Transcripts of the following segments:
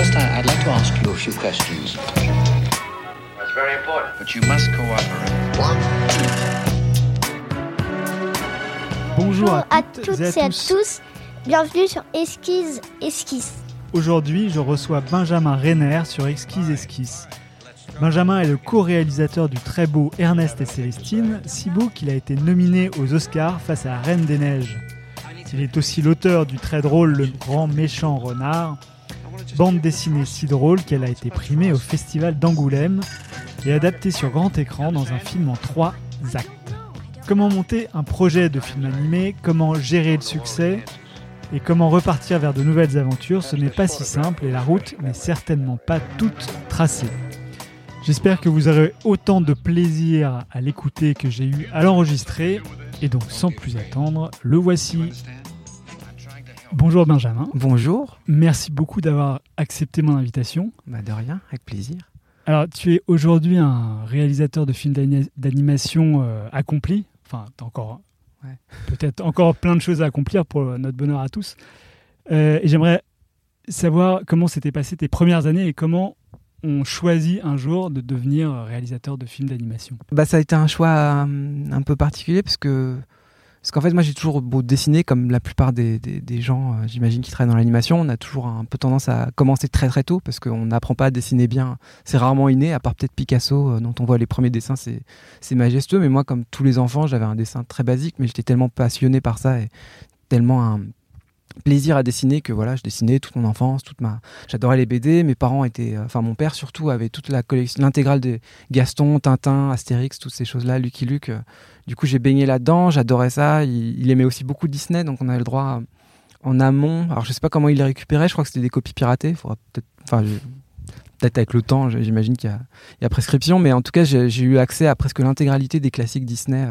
First, I- I'd like to ask you a few questions. That's very important. But you must cooperate. Bonjour à à toutes, toutes et à et à tous. tous. Bienvenue sur Esquisse Esquisse. Aujourd'hui, je reçois Benjamin Renner sur Exquise Esquisse. Benjamin est le co-réalisateur du très beau Ernest et Célestine, si beau qu'il a été nominé aux Oscars face à la Reine des Neiges. Il est aussi l'auteur du très drôle Le Grand Méchant Renard, bande dessinée si drôle qu'elle a été primée au Festival d'Angoulême et adaptée sur grand écran dans un film en trois actes. Comment monter un projet de film animé, comment gérer le succès, et comment repartir vers de nouvelles aventures, ce n'est pas si simple et la route n'est certainement pas toute tracée. J'espère que vous aurez autant de plaisir à l'écouter que j'ai eu à l'enregistrer. Et donc sans plus attendre, le voici. Bonjour Benjamin, Bonjour. merci beaucoup d'avoir accepté mon invitation. Bah de rien, avec plaisir. Alors tu es aujourd'hui un réalisateur de films d'ani- d'animation euh, accompli. Enfin, t'as encore Ouais. peut-être encore plein de choses à accomplir pour notre bonheur à tous. Euh, et j'aimerais savoir comment s'étaient passées tes premières années et comment on choisit un jour de devenir réalisateur de films d'animation. Bah ça a été un choix hum, un peu particulier parce que parce qu'en fait moi j'ai toujours beau dessiner comme la plupart des, gens euh, j'imagine qui travaillent dans l'animation on a toujours un peu tendance à commencer très très tôt parce qu'on n'apprend pas à dessiner bien. C'est rarement inné à part peut-être Picasso euh, dont on voit les premiers dessins c'est c'est majestueux. Mais moi comme tous les enfants j'avais un dessin très basique mais j'étais tellement passionné par ça et tellement un plaisir à dessiner que voilà je dessinais toute mon enfance toute ma j'adorais les BD mes parents étaient euh, enfin mon père surtout avait toute la collection l'intégrale des Gaston Tintin Astérix toutes ces choses là Lucky Luke euh, du coup j'ai baigné là-dedans j'adorais ça il, aimait aussi beaucoup Disney donc on avait le droit euh, en amont alors je sais pas comment il les récupérait je crois que c'était des copies piratées faudra peut-être enfin peut-être avec le temps j'imagine qu'il y a, prescription mais en tout cas j'ai eu accès à presque l'intégralité des classiques Disney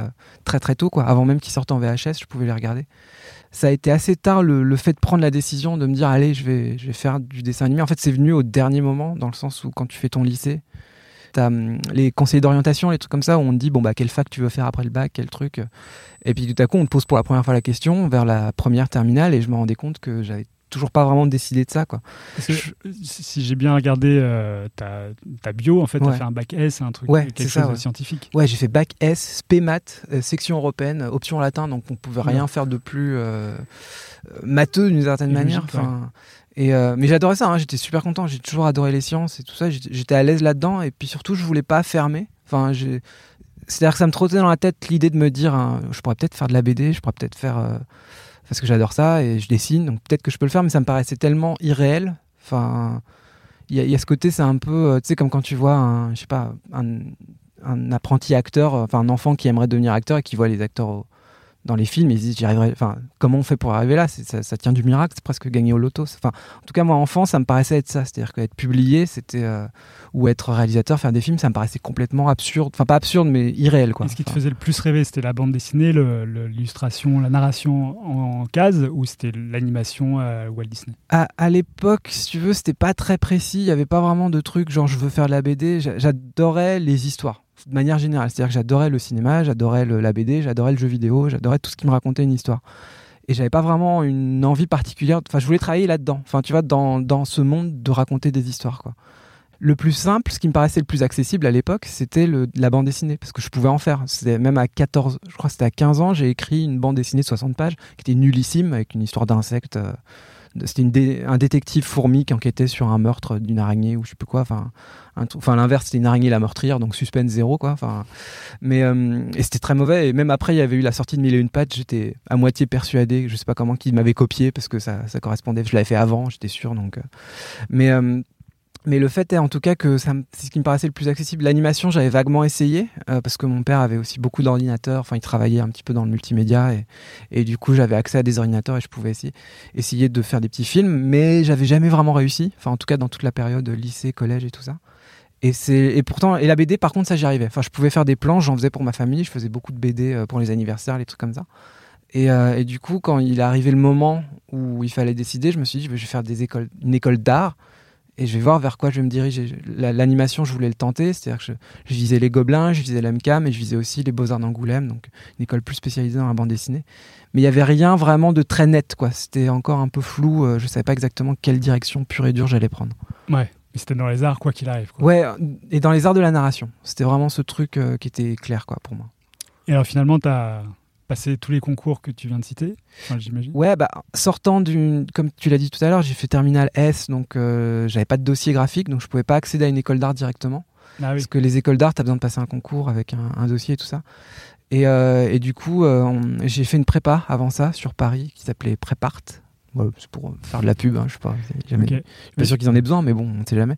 très très tôt quoi avant même qu'ils sortent en VHS je pouvais les regarder ça a été assez tard le, fait de prendre la décision de me dire allez je vais, je vais faire du dessin animé. En fait c'est venu au dernier moment dans le sens où quand tu fais ton lycée t'as hum, les conseillers d'orientation les trucs comme ça où on te dit bon bah quelle fac tu veux faire après le bac quel truc. Et puis tout à coup on te pose pour la première fois la question vers la première terminale et je me rendais compte que j'avais toujours pas vraiment décidé de ça quoi Parce que je- si j'ai bien regardé euh, ta, ta bio, en fait, tu as Ouais. fait un bac S, un truc, Ouais, quelque chose ça, de ouais. scientifique. Ouais, j'ai fait bac S, spé maths, euh, section européenne, option latin, donc on pouvait rien Ouais. faire de plus euh, euh, matheux d'une certaine Et manière. logique, ouais. Enfin, et euh, mais j'adorais ça, hein, j'étais super content, j'ai toujours adoré les sciences et tout ça, j'étais à l'aise là-dedans et puis surtout je voulais pas fermer. Enfin, c'est-à-dire que ça me trottait dans la tête l'idée de me dire, hein, je pourrais peut-être faire de la BD, je pourrais peut-être faire parce que j'adore ça et je dessine, donc peut-être que je peux le faire, mais ça me paraissait tellement irréel. Enfin, il y, a- ce côté, c'est un peu, euh, tu sais, comme quand tu vois un, je sais pas, un, apprenti acteur, euh, enfin un enfant qui aimerait devenir acteur et qui voit les acteurs dans les films, ils se disent, j'y arriverai. Enfin, comment on fait pour arriver là? Ça, ça tient du miracle, c'est presque gagner au loto. Enfin, en tout cas, moi, enfant, ça me paraissait être ça, c'est-à-dire qu'être publié, c'était euh, ou être réalisateur, faire des films, ça me paraissait complètement absurde. Enfin, pas absurde, mais irréel, quoi. Et ce qui te faisait le plus rêver, c'était la bande dessinée, l'illustration, la narration en, en case, ou c'était l'animation euh, Walt Disney? À, à l'époque, si tu veux, c'était pas très précis. Il y avait pas vraiment de truc genre je veux faire de la BD. J'a- J'adorais les histoires de manière générale. C'est-à-dire que j'adorais le cinéma, j'adorais la BD, j'adorais le jeu vidéo, j'adorais tout ce qui me racontait une histoire. Et j'avais pas vraiment une envie particulière. Enfin, je voulais travailler là-dedans. Enfin, tu vois, dans, dans ce monde de raconter des histoires, quoi. Le plus simple, ce qui me paraissait le plus accessible à l'époque, c'était la bande dessinée, parce que je pouvais en faire. Même à 14, je crois c'était à 15 ans, j'ai écrit une bande dessinée de 60 pages, qui était nullissime, avec une histoire d'insectes. euh, c'était un détective fourmi qui enquêtait sur un meurtre d'une araignée ou je sais plus quoi. Enfin, enfin l'inverse, c'était une araignée la meurtrière, donc suspense zéro quoi. Enfin, mais euh, et c'était très mauvais. Et même après, il y avait eu la sortie de Mille et une pattes. J'étais à moitié persuadé, je sais pas comment, qu'il m'avait copié parce que ça, ça correspondait. Je l'avais fait avant, j'étais sûr. Donc, euh, mais euh, mais le fait est en tout cas que c'est ce qui me paraissait le plus accessible. L'animation, j'avais vaguement essayé euh, parce que mon père avait aussi beaucoup d'ordinateurs. Enfin, il travaillait un petit peu dans le multimédia et, et du coup, j'avais accès à des ordinateurs et je pouvais essayer, essayer de faire des petits films, mais j'avais jamais vraiment réussi. Enfin, en tout cas, dans toute la période lycée, collège et tout ça. Et et pourtant et la BD par contre ça j'y arrivais. Enfin je pouvais faire des plans, j'en faisais pour ma famille, je faisais beaucoup de BD euh, pour les anniversaires, les trucs comme ça. Et, euh, et du coup quand il est arrivé le moment où il fallait décider, je me suis dit je vais faire des écoles, une école d'art et je vais voir vers quoi je vais me diriger. La- L'animation, je voulais le tenter, c'est-à-dire que je, je visais les Gobelins, je visais l'MK, mais je visais aussi les Beaux-Arts d'Angoulême, donc une école plus spécialisée dans la bande dessinée. Mais il n'y avait rien vraiment de très net, quoi. C'était encore un peu flou, euh, je savais pas exactement quelle direction pure et dure j'allais prendre. Ouais. Mais c'était dans les arts, quoi qu'il arrive. quoi. Ouais, et dans les arts de la narration, c'était vraiment ce truc euh, qui était clair, quoi, pour moi. Et alors finalement, tu as passé tous les concours que tu viens de citer, enfin, j'imagine. Ouais, bah, sortant d'une. Comme tu l'as dit tout à l'heure, j'ai fait terminal S, donc euh, j'avais pas de dossier graphique, donc je pouvais pas accéder à une école d'art directement. Ah oui. Parce que les écoles d'art, tu as besoin de passer un concours avec un, un dossier et tout ça. Et, euh, et du coup, euh, j'ai fait une prépa avant ça sur Paris qui s'appelait Prépart. Ouais, c'est pour faire de la pub, hein, je sais pas. Jamais, Ok. Je suis pas sûr qu'ils en aient besoin, mais bon, on ne sait jamais.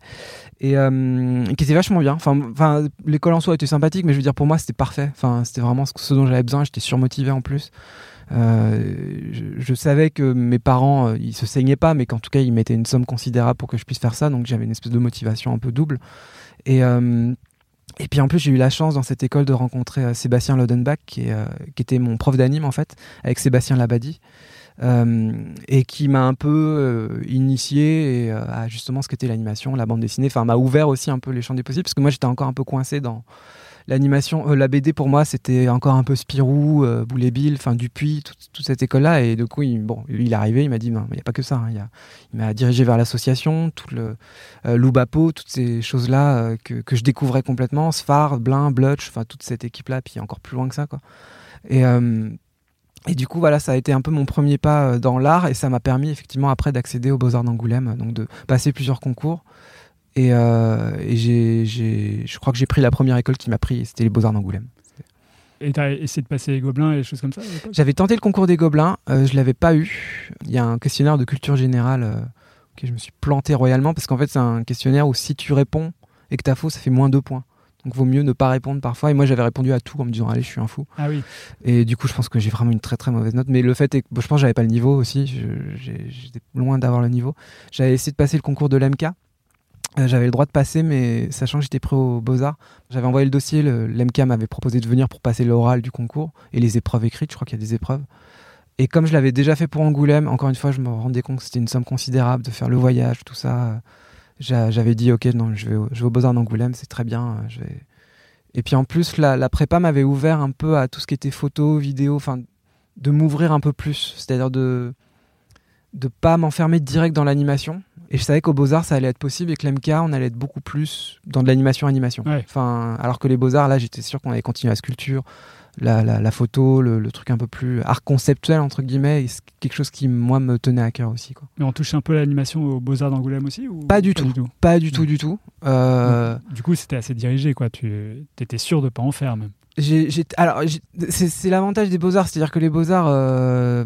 Et euh, qui était vachement bien. Enfin, enfin l'école en soi était sympathique, mais je veux dire, pour moi, c'était parfait. Enfin, c'était vraiment ce, dont j'avais besoin. J'étais surmotivé en plus. Euh, je, je savais que mes parents, euh, ils se saignaient pas, mais qu'en tout cas, ils mettaient une somme considérable pour que je puisse faire ça. Donc, j'avais une espèce de motivation un peu double. Et, euh, et puis, en plus, j'ai eu la chance dans cette école de rencontrer euh, Sébastien Lodenbach, qui, est, euh, qui était mon prof d'anime, en fait, avec Sébastien Labadie. Euh, et qui m'a un peu euh, initié euh, à justement ce qu'était l'animation, la bande dessinée. Enfin, m'a ouvert aussi un peu les champs des possibles parce que moi j'étais encore un peu coincé dans l'animation. Euh, la BD pour moi c'était encore un peu Spirou, euh, Boulet Bill, enfin Dupuis, toute, toute cette école-là. Et du coup, il, bon, il est arrivé, il m'a dit il n'y a pas que ça. hein. Il m'a dirigé vers l'association, tout le euh, Loubapo, toutes ces choses-là que, que je découvrais complètement. Sfar, Blin, Blutch, enfin toute cette équipe-là, puis encore plus loin que ça, quoi. Et et du coup, voilà, ça a été un peu mon premier pas euh, dans l'art et ça m'a permis effectivement après d'accéder aux Beaux-Arts d'Angoulême, donc de passer plusieurs concours. Et, euh, et j'ai, j'ai- je crois que j'ai pris la première école qui m'a pris, c'était les Beaux-Arts d'Angoulême. Et tu as essayé de passer les gobelins et des choses comme ça J'avais tenté le concours des Gobelins, euh, je l'avais pas eu. Il y a un questionnaire de culture générale euh, que je me suis planté royalement parce qu'en fait, c'est un questionnaire où si tu réponds et que t'as faux, ça fait moins deux points. Donc, vaut mieux ne pas répondre parfois. Et moi, j'avais répondu à tout en me disant, allez, je suis un fou. Ah oui. Et du coup, je pense que j'ai vraiment une très très mauvaise note. Mais le fait est que bon, je pense que j'avais pas le niveau aussi. J'étais loin d'avoir le niveau. J'avais essayé de passer le concours de l'MK. Euh, j'avais le droit de passer, mais sachant que j'étais prêt aux Beaux-Arts, j'avais envoyé le dossier. L'MK m'avait proposé de venir pour passer l'oral du concours et les épreuves écrites. Je crois qu'il y a des épreuves. Et comme je l'avais déjà fait pour Angoulême, encore une fois, je me rendais compte que c'était une somme considérable de faire le voyage, tout ça. J'a- J'avais dit, ok, non, je vais, au- je vais aux Beaux-Arts d'Angoulême, c'est très bien. Je vais... Et puis en plus, la, la prépa m'avait ouvert un peu à tout ce qui était photo, vidéo, enfin, de m'ouvrir un peu plus. C'est-à-dire de de pas m'enfermer direct dans l'animation. Et je savais qu'aux Beaux-Arts, ça allait être possible et que l'MK, on allait être beaucoup plus dans de l'animation-animation. Ouais. Enfin, alors que les Beaux-Arts, là, j'étais sûr qu'on allait continuer la sculpture, la, la, la photo, le, le truc un peu plus art conceptuel, entre guillemets, et c'est quelque chose qui, moi, me tenait à cœur aussi. Quoi. Mais on touche un peu l'animation aux Beaux-Arts d'Angoulême aussi ou Pas du tout. Pas du tout, Ouais. du tout. Euh, Du coup, c'était assez dirigé, quoi. Tu étais sûr de pas en faire, même. C'est, l'avantage des beaux-arts, c'est-à-dire que les beaux-arts, euh,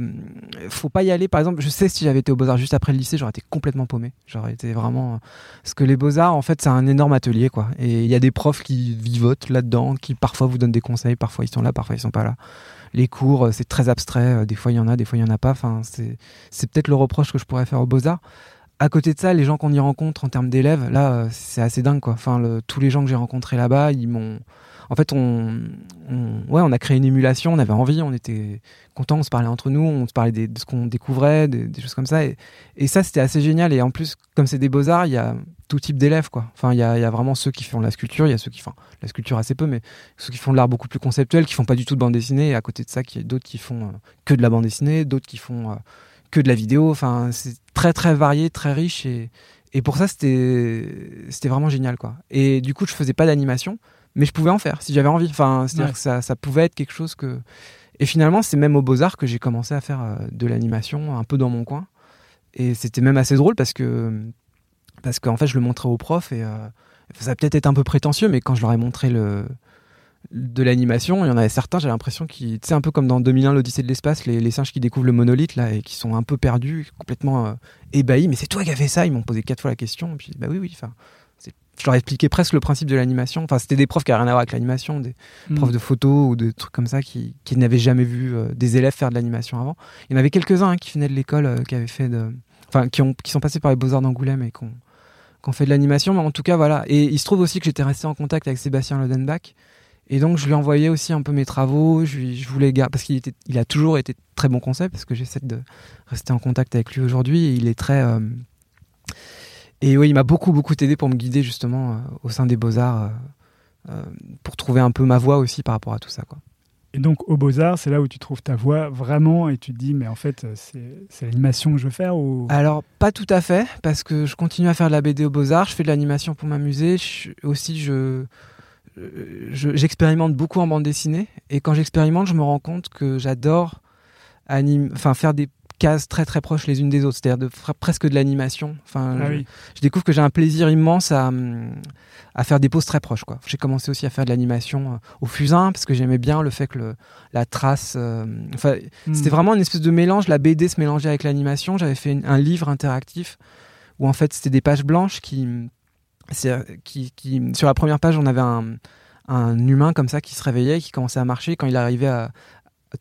faut pas y aller. Par exemple, je sais si j'avais été aux beaux-arts juste après le lycée, j'aurais été complètement paumé. J'aurais été vraiment. Parce que les beaux-arts, en fait, c'est un énorme atelier, quoi. Et il y a des profs qui vivotent là-dedans, qui parfois vous donnent des conseils, parfois ils sont là, parfois ils sont pas là. Les cours, euh, c'est très abstrait. euh, Des fois il y en a, des fois il y en a pas. Enfin, c'est, peut-être le reproche que je pourrais faire aux beaux-arts. À côté de ça, les gens qu'on y rencontre en termes d'élèves, là, euh, c'est assez dingue, quoi. Enfin, tous les gens que j'ai rencontrés là-bas, ils m'ont en fait, on, on- ouais, on a créé une émulation, on avait envie, on était contents, on se parlait entre nous, on se parlait de ce qu'on découvrait, des, choses comme ça. Et, ça, c'était assez génial. Et en plus, comme c'est des beaux-arts, il y a tout type d'élèves. quoi. Enfin, il y y a vraiment ceux qui font de la sculpture, il y a ceux qui font la sculpture assez peu, mais ceux qui font de l'art beaucoup plus conceptuel, qui font pas du tout de bande dessinée. Et à côté de ça, il y a d'autres qui font euh, que de la bande dessinée, d'autres qui font euh, que de la vidéo. Enfin, c'est très, très varié, très riche. Et, et pour ça, c'était vraiment génial. quoi. Et du coup, je faisais pas d'animation mais je pouvais en faire si j'avais envie. Enfin, c'est-à-dire Ouais. que ça, ça pouvait être quelque chose que. Et finalement, c'est même aux Beaux-Arts que j'ai commencé à faire euh, de l'animation un peu dans mon coin. Et c'était même assez drôle parce que. Parce qu'en fait, je le montrais aux profs et. euh, ça a peut-être été un peu prétentieux, mais quand je leur ai montré le. De l'animation, il y en avait certains, j'ai l'impression qu'ils. Tu sais, un peu comme dans 2001, l'Odyssée de l'espace, les, les singes qui découvrent le monolithe, là, et qui sont un peu perdus, complètement euh, ébahis. Mais c'est toi qui as fait ça Ils m'ont posé quatre fois la question. Et puis, bah oui, oui. Enfin, je leur ai expliqué presque le principe de l'animation. Enfin, c'était des profs qui n'avaient rien à voir avec l'animation, des, Mm. profs de photo ou de trucs comme ça qui, qui n'avaient jamais vu euh, des élèves faire de l'animation avant. Il y en avait quelques-uns hein, qui venaient de l'école, euh, qui avaient fait de, enfin, qui ont, qui sont passés par les Beaux Arts d'Angoulême et qui ont, fait de l'animation. Mais en tout cas, voilà. Et il se trouve aussi que j'étais resté en contact avec Sébastien Lodenbach. Et donc, je lui envoyais aussi un peu mes travaux. Je, voulais garder, parce qu'il était, il a toujours été très bon conseil, parce que j'essaie de rester en contact avec lui aujourd'hui. Et il est très, euh, Et oui, il m'a beaucoup, beaucoup aidé pour me guider justement euh, au sein des Beaux-Arts, euh, euh, pour trouver un peu ma voix aussi par rapport à tout ça. Quoi. Et donc, aux Beaux-Arts, c'est là où tu trouves ta voix vraiment et tu te dis, mais en fait, c'est l'animation que je veux faire ou... Alors, pas tout à fait, parce que je continue à faire de la BD aux Beaux-Arts, je fais de l'animation pour m'amuser. Aussi, je, je- j'expérimente beaucoup en bande dessinée. Et quand j'expérimente, je me rends compte que j'adore enfin, faire des cases très très proches les unes des autres, c'est-à-dire de presque de l'animation. Enfin, Ah je, oui. je découvre que j'ai un plaisir immense à, hum, à faire des poses très proches. Quoi. J'ai commencé aussi à faire de l'animation euh, au fusain, parce que j'aimais bien le fait que le- la trace... euh, enfin, c'était Hmm. vraiment une espèce de mélange, la BD se mélangeait avec l'animation. J'avais fait une- un livre interactif où en fait c'était des pages blanches qui, c'est- qui, qui- sur la première page on avait un, un humain comme ça qui se réveillait, qui commençait à marcher. Quand il arrivait à,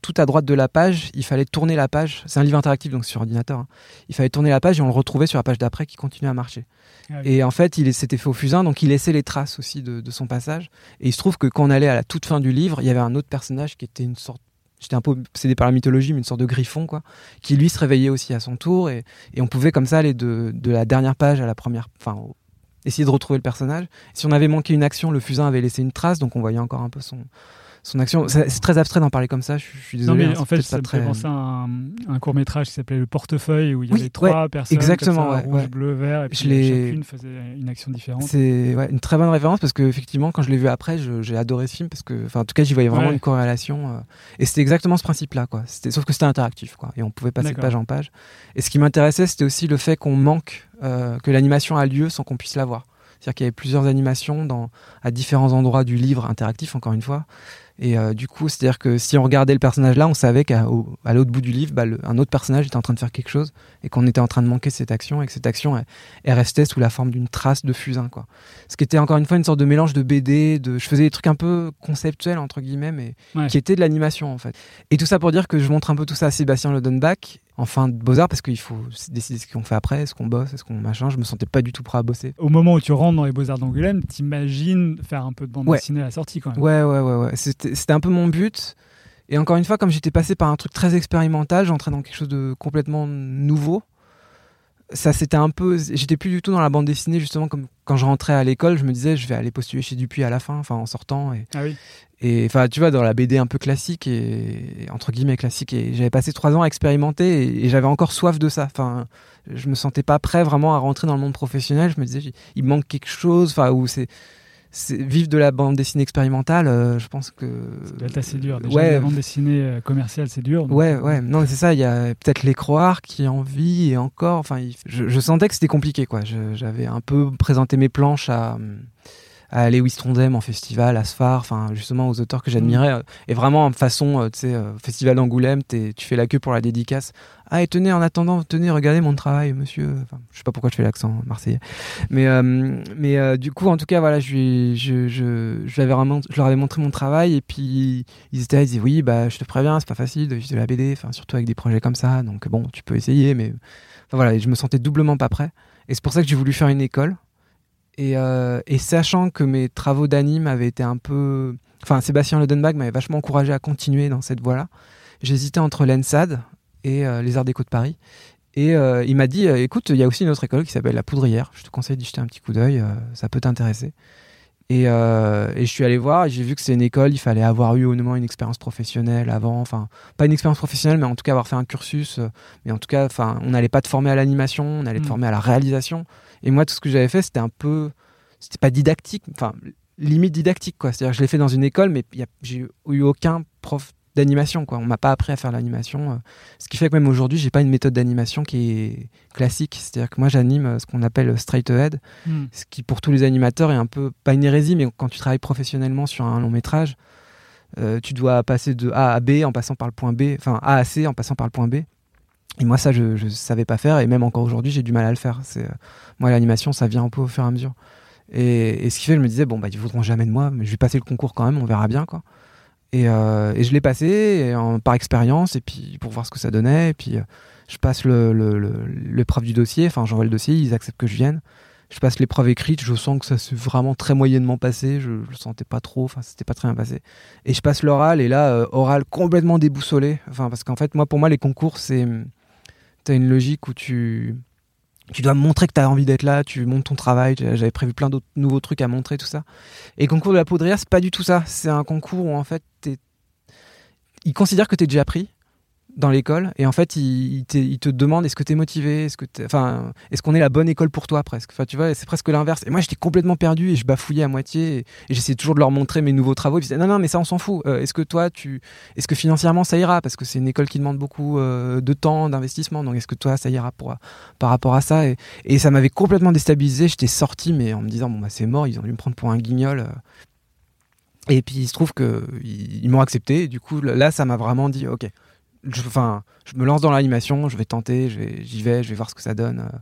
tout à droite de la page, il fallait tourner la page. C'est un livre interactif donc sur ordinateur. hein. Il fallait tourner la page et on le retrouvait sur la page d'après qui continuait à marcher. Ah oui. Et en fait, il s'était fait au fusain, donc il laissait les traces aussi de, de son passage. Et il se trouve que quand on allait à la toute fin du livre, il y avait un autre personnage qui était une sorte. J'étais un peu obsédé par la mythologie, mais une sorte de griffon, quoi, qui lui se réveillait aussi à son tour. Et, et on pouvait comme ça aller de, de la dernière page à la première. Enfin, essayer de retrouver le personnage. Si on avait manqué une action, le fusain avait laissé une trace, donc on voyait encore un peu son, son action. C'est très abstrait d'en parler comme ça, je, suis Non, désolé. mais hein, en fait, ça me très- fait penser à un, un court métrage qui s'appelait Le Portefeuille, où il y Oui, avait trois personnes, exactement, comme ça, ouais, rouge, ouais. bleu, vert, et puis Je chacune faisait une action différente. C'est ouais, une très bonne référence parce que effectivement quand je l'ai vu après j'ai adoré ce film parce que enfin en tout cas j'y voyais vraiment Ouais. une corrélation euh, et c'était exactement ce principe là quoi sauf que c'était interactif quoi et on pouvait passer de page en page et ce qui m'intéressait c'était aussi le fait qu'on manque euh, que l'animation a lieu sans qu'on puisse la voir c'est-à-dire qu'il y avait plusieurs animations dans à différents endroits du livre interactif encore une fois et euh, du coup c'est-à-dire que si on regardait le personnage là on savait qu'à l'autre bout du livre bah, le- un autre personnage était en train de faire quelque chose et qu'on était en train de manquer cette action et que cette action elle, elle restait sous la forme d'une trace de fusain quoi ce qui était encore une fois une sorte de mélange de BD, de je faisais des trucs un peu conceptuels entre guillemets, mais Ouais. qui étaient de l'animation en fait. Et tout ça pour dire que je montre un peu tout ça à Sébastien Lodenbach en fin de Beaux Arts parce qu'il faut décider ce qu'on fait après, est-ce qu'on bosse, est-ce qu'on machin. Je me sentais pas du tout prêt à bosser. Au moment où tu rentres dans les Beaux-Arts d'Angoulême, t'imagines faire un peu de bande Ouais. dessinée à la sortie quand même. Ouais ouais ouais ouais. C'était un peu mon but. Et encore une fois, comme j'étais passé par un truc très expérimental, j'entrais dans quelque chose de complètement nouveau. Ça, c'était un peu. J'étais plus du tout dans la bande dessinée, justement, comme quand je rentrais à l'école, je me disais, je vais aller postuler chez Dupuis à la fin, enfin, en sortant. Et, Ah oui. Et enfin, tu vois, dans la BD un peu classique et entre guillemets classique, et j'avais passé trois ans à expérimenter et, et j'avais encore soif de ça. Enfin, je me sentais pas prêt vraiment à rentrer dans le monde professionnel. Je me disais, il manque quelque chose. Enfin, où c'est- vivre de la bande dessinée expérimentale. euh, je pense que être assez dur. Déjà, ouais, la bande dessinée euh, commerciale, c'est dur. donc, Ouais, euh, ouais, non, c'est ça. Il y a peut-être les croire qui en vit et encore. Enfin, il- je, je sentais que c'était compliqué, quoi. J'avais un peu présenté mes planches à, à Lewis Trondheim en festival, à Sfar, enfin, justement aux auteurs que j'admirais. euh, Et vraiment, en façon, euh, tu sais, euh, festival d'Angoulême, tu fais la queue pour la dédicace. Ah, et tenez, en attendant, tenez, regardez mon travail, monsieur. Enfin, je sais pas pourquoi je fais l'accent marseillais. Mais, euh, mais euh, du coup, en tout cas, voilà, je, je, je, je, l'avais vraiment, je leur avais montré mon travail et puis ils étaient là, ils disaient oui, bah, je te préviens, c'est pas facile de vivre de la BD, enfin, surtout avec des projets comme ça. Donc bon, tu peux essayer, mais enfin, voilà, et je me sentais doublement pas prêt. Et c'est pour ça que j'ai voulu faire une école. Et, euh, et sachant que mes travaux d'anime avaient été un peu. Enfin, Sébastien Lodenbach m'avait vachement encouragé à continuer dans cette voie-là. J'hésitais entre l'ENSAD et euh, les Arts Déco de Paris. Et euh, il m'a dit écoute, il y a aussi une autre école qui s'appelle La Poudrière. Je te conseille d'y jeter un petit coup d'œil, ça peut t'intéresser. Et, et je suis allé voir, et j'ai vu que c'est une école, il fallait avoir eu au moins une expérience professionnelle avant, enfin, pas une expérience professionnelle, mais en tout cas avoir fait un cursus. mais en tout cas, on n'allait pas te former à l'animation, on allait te Mm. former à la réalisation. Et moi, tout ce que j'avais fait, c'était un peu. C'était pas didactique, enfin, limite didactique, quoi. C'est-à-dire je l'ai fait dans une école, mais j'ai eu aucun prof d'animation, quoi. On m'a pas appris à faire l'animation. euh, ce qui fait que même aujourd'hui, j'ai pas une méthode d'animation qui est classique. C'est-à-dire que moi, j'anime euh, ce qu'on appelle straight ahead, hmm. ce qui pour tous les animateurs est un peu pas une hérésie mais quand tu travailles professionnellement sur un long métrage euh, tu dois passer de A à B en passant par le point B enfin A à C en passant par le point B et moi ça je, je savais pas faire et même encore aujourd'hui j'ai du mal à le faire. C'est euh, moi l'animation ça vient un peu au fur et à mesure. Et, ce qui fait je me disais bon bah ils voudront jamais de moi mais je vais passer le concours quand même on verra bien quoi. Et, euh, et je l'ai passé par expérience et puis pour voir ce que ça donnait et puis euh, je passe le, le, le- l'épreuve du dossier enfin j'envoie le dossier ils acceptent que je vienne. Je passe l'épreuve écrite, je sens que ça s'est vraiment très moyennement passé, je, je le sentais pas trop, enfin c'était pas très bien passé. Et je passe l'oral et là oral complètement déboussolé, enfin parce qu'en fait moi pour moi les concours c'est t'as une logique où tu tu dois montrer que tu as envie d'être là, tu montes ton travail, j'avais prévu plein d'autres nouveaux trucs à montrer, tout ça. Et le concours de la poudrière, c'est pas du tout ça. C'est un concours où en fait, ils considèrent que tu es déjà pris dans l'école et en fait il, te, demande est-ce que tu es motivé? Est-ce que est-ce qu'on est la bonne école pour toi presque? Enfin tu vois c'est presque l'inverse. Et moi j'étais complètement perdu et je bafouillais à moitié et, j'essayais toujours de leur montrer mes nouveaux travaux. Ils disaient non non mais ça on s'en fout. Euh, est-ce que toi tu est-ce que financièrement ça ira? Parce que c'est une école qui demande beaucoup euh, de temps d'investissement. Donc est-ce que toi ça ira par rapport à ça? Et, ça m'avait complètement déstabilisé. J'étais sorti mais en me disant bon bah c'est mort. Ils ont dû me prendre pour un guignol euh. et puis il se trouve que ils, m'ont accepté. Et du coup là ça m'a vraiment dit ok je, enfin, je me lance dans l'animation, je vais tenter, j'y vais, je vais voir ce que ça donne. Euh.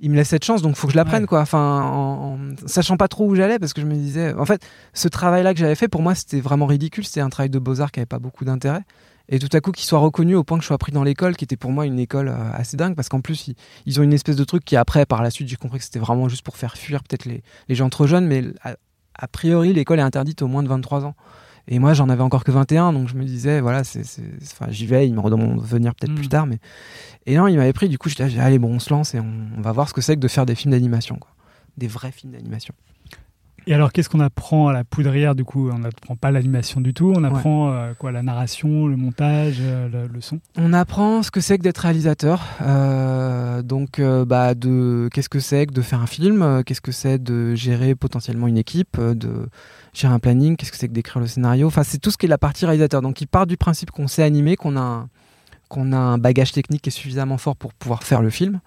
Il me laisse cette chance, donc il faut que je l'apprenne, quoi. Enfin, en, sachant pas trop où j'allais, parce que je me disais, en fait, ce travail-là que j'avais fait, pour moi, c'était vraiment ridicule. C'était un travail de beaux-arts qui avait pas beaucoup d'intérêt. Et tout à coup, qu'il soit reconnu au point que je sois pris dans l'école, qui était pour moi une école euh, assez dingue, parce qu'en plus, ils, ont une espèce de truc qui, après, par la suite, j'ai compris que c'était vraiment juste pour faire fuir peut-être les, les, gens trop jeunes, mais a priori, l'école est interdite au moins de 23 ans. Et moi, j'en avais encore que 21, donc je me disais, voilà, c'est, enfin, j'y vais, ils me redemandent de venir peut-être plus mm. tard. Mais... Et non, il m'avait pris, du coup, je dit, allez, bon, on se lance et on, va voir ce que c'est que de faire des films d'animation, quoi. Des vrais films d'animation. Et alors, qu'est-ce qu'on apprend à la poudrière Du coup, on n'apprend pas l'animation du tout. On apprend euh, quoi La narration, le montage, euh, le, son? On apprend ce que c'est que d'être réalisateur. Euh, donc, bah, de qu'est-ce que c'est que de faire un film Qu'est-ce que c'est de gérer potentiellement une équipe De gérer un planning, qu'est-ce que c'est que d'écrire le scénario? Enfin, c'est tout ce qui est la partie réalisateur. Donc, il part du principe qu'on sait animer, qu'on a, un, qu'on a un bagage technique qui est suffisamment fort pour pouvoir faire le film.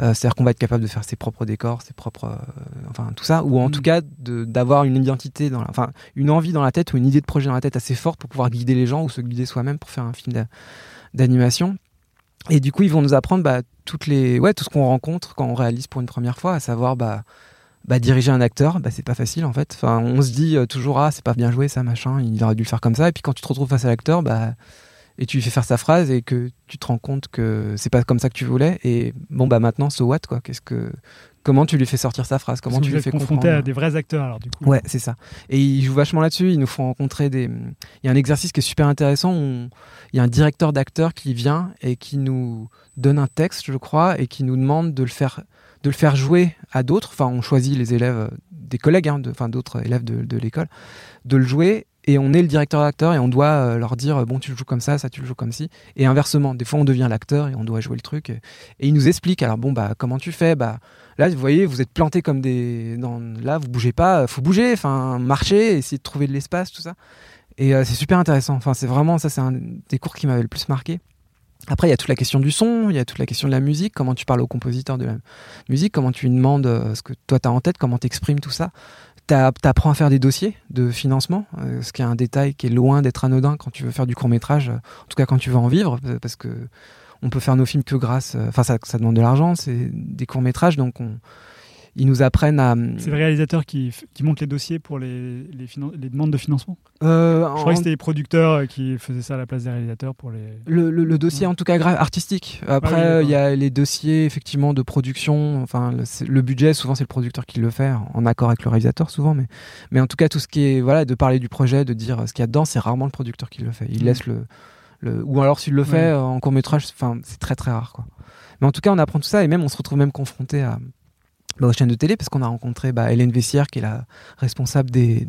Euh, c'est-à-dire qu'on va être capable de faire ses propres décors, ses propres, euh, enfin tout ça, ou en mm. tout cas d'avoir une identité, dans enfin une envie dans la tête ou une idée de projet dans la tête assez forte pour pouvoir guider les gens ou se guider soi-même pour faire un film d'animation. Et du coup, ils vont nous apprendre bah, toutes les, ouais, tout ce qu'on rencontre quand on réalise pour une première fois, à savoir bah, bah, diriger un acteur, bah, c'est pas facile en fait. Enfin, on se dit euh, toujours ah c'est pas bien joué ça machin, il aurait dû le faire comme ça. Et puis quand tu te retrouves face à l'acteur, bah et tu lui fais faire sa phrase et que tu te rends compte que c'est pas comme ça que tu voulais. Et bon bah maintenant so what quoi? Qu'est-ce que comment tu lui fais sortir sa phrase? Comment tu lui fais confronter à des vrais acteurs alors du coup Ouais c'est ça. Et ils jouent vachement là-dessus. Ils nous font rencontrer des. Il y a un exercice qui est super intéressant. Où Il y a un directeur d'acteurs qui vient et qui nous donne un texte, je crois, et qui nous demande de le faire de le faire jouer à d'autres. Enfin, on choisit les élèves, euh, des collègues, hein, enfin d'autres élèves de, l'école, de le jouer. Et on est le directeur d'acteur et on doit euh, leur dire bon tu le joues comme ça, ça tu le joues comme ci. Et inversement, des fois on devient l'acteur et on doit jouer le truc. Et, il nous explique alors bon bah comment tu fais? Bah là vous voyez vous êtes planté comme des dans, là vous bougez pas, faut bouger, enfin marcher, essayer de trouver de l'espace tout ça. Et euh, c'est super intéressant. Enfin c'est vraiment ça c'est un des cours qui m'avait le plus marqué. Après, il y a toute la question du son, il y a toute la question de la musique, comment tu parles au compositeur de la musique, comment tu lui demandes euh, ce que toi tu as en tête, comment tu exprimes tout ça. Tu apprends à faire des dossiers de financement, euh, ce qui est un détail qui est loin d'être anodin quand tu veux faire du court métrage, euh, en tout cas quand tu veux en vivre, parce que on peut faire nos films que grâce. Enfin, ça, ça demande de l'argent, c'est des courts métrages, donc on, ils nous apprennent à. C'est le réalisateur qui, qui monte les dossiers pour les, les, les demandes de financement euh, Je crois que c'était les producteurs euh, qui faisaient ça à la place des réalisateurs pour les. Le, le, dossier, en tout cas, artistique. Après, il y a les dossiers, effectivement, de production. Enfin, le, budget, souvent, c'est le producteur qui le fait, en accord avec le réalisateur, souvent. Mais, mais en tout cas, tout ce qui est. Voilà, de parler du projet, de dire ce qu'il y a dedans, c'est rarement le producteur qui le fait. Il mm. laisse le. Le, ou alors s'il le fait en court métrage, c'est très très rare quoi. Mais en tout cas, on apprend tout ça et même on se retrouve même confronté à, bah, aux chaînes de télé, parce qu'on a rencontré bah, Hélène Vessière, qui est la responsable des,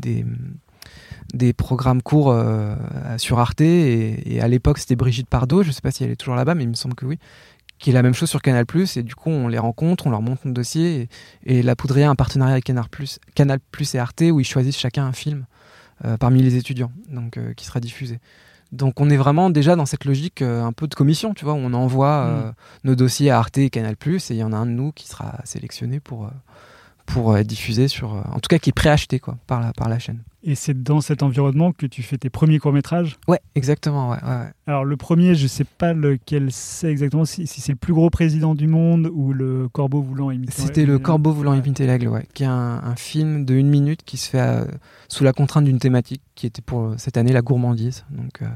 des, programmes courts euh, sur Arte. Et, à l'époque, c'était Brigitte Pardo, je ne sais pas si elle est toujours là-bas, mais il me semble que oui, qui est la même chose sur Canal. Et du coup, on les rencontre, on leur montre notre dossier. Et, La Poudrière a un partenariat avec Canal, Canal et Arte, où ils choisissent chacun un film euh, parmi les étudiants, donc euh, qui sera diffusé. Donc on est vraiment déjà dans cette logique euh, un peu de commission, tu vois, où on envoie euh, mm. nos dossiers à Arte et Canal+, et il y en a un de nous qui sera sélectionné pour, euh, pour être diffusé sur... en tout cas qui est préacheté quoi, par, la, par la chaîne. Et c'est dans cet environnement que tu fais tes premiers courts-métrages? Ouais, exactement. Ouais, Alors le premier, je sais pas lequel c'est exactement, si, c'est le plus gros président du monde ou le corbeau voulant imiter... C'était le corbeau voulant imiter l'aigle, ouais, qui est un, film de une minute qui se fait sous la contrainte d'une thématique qui était pour cette année la gourmandise. Donc euh,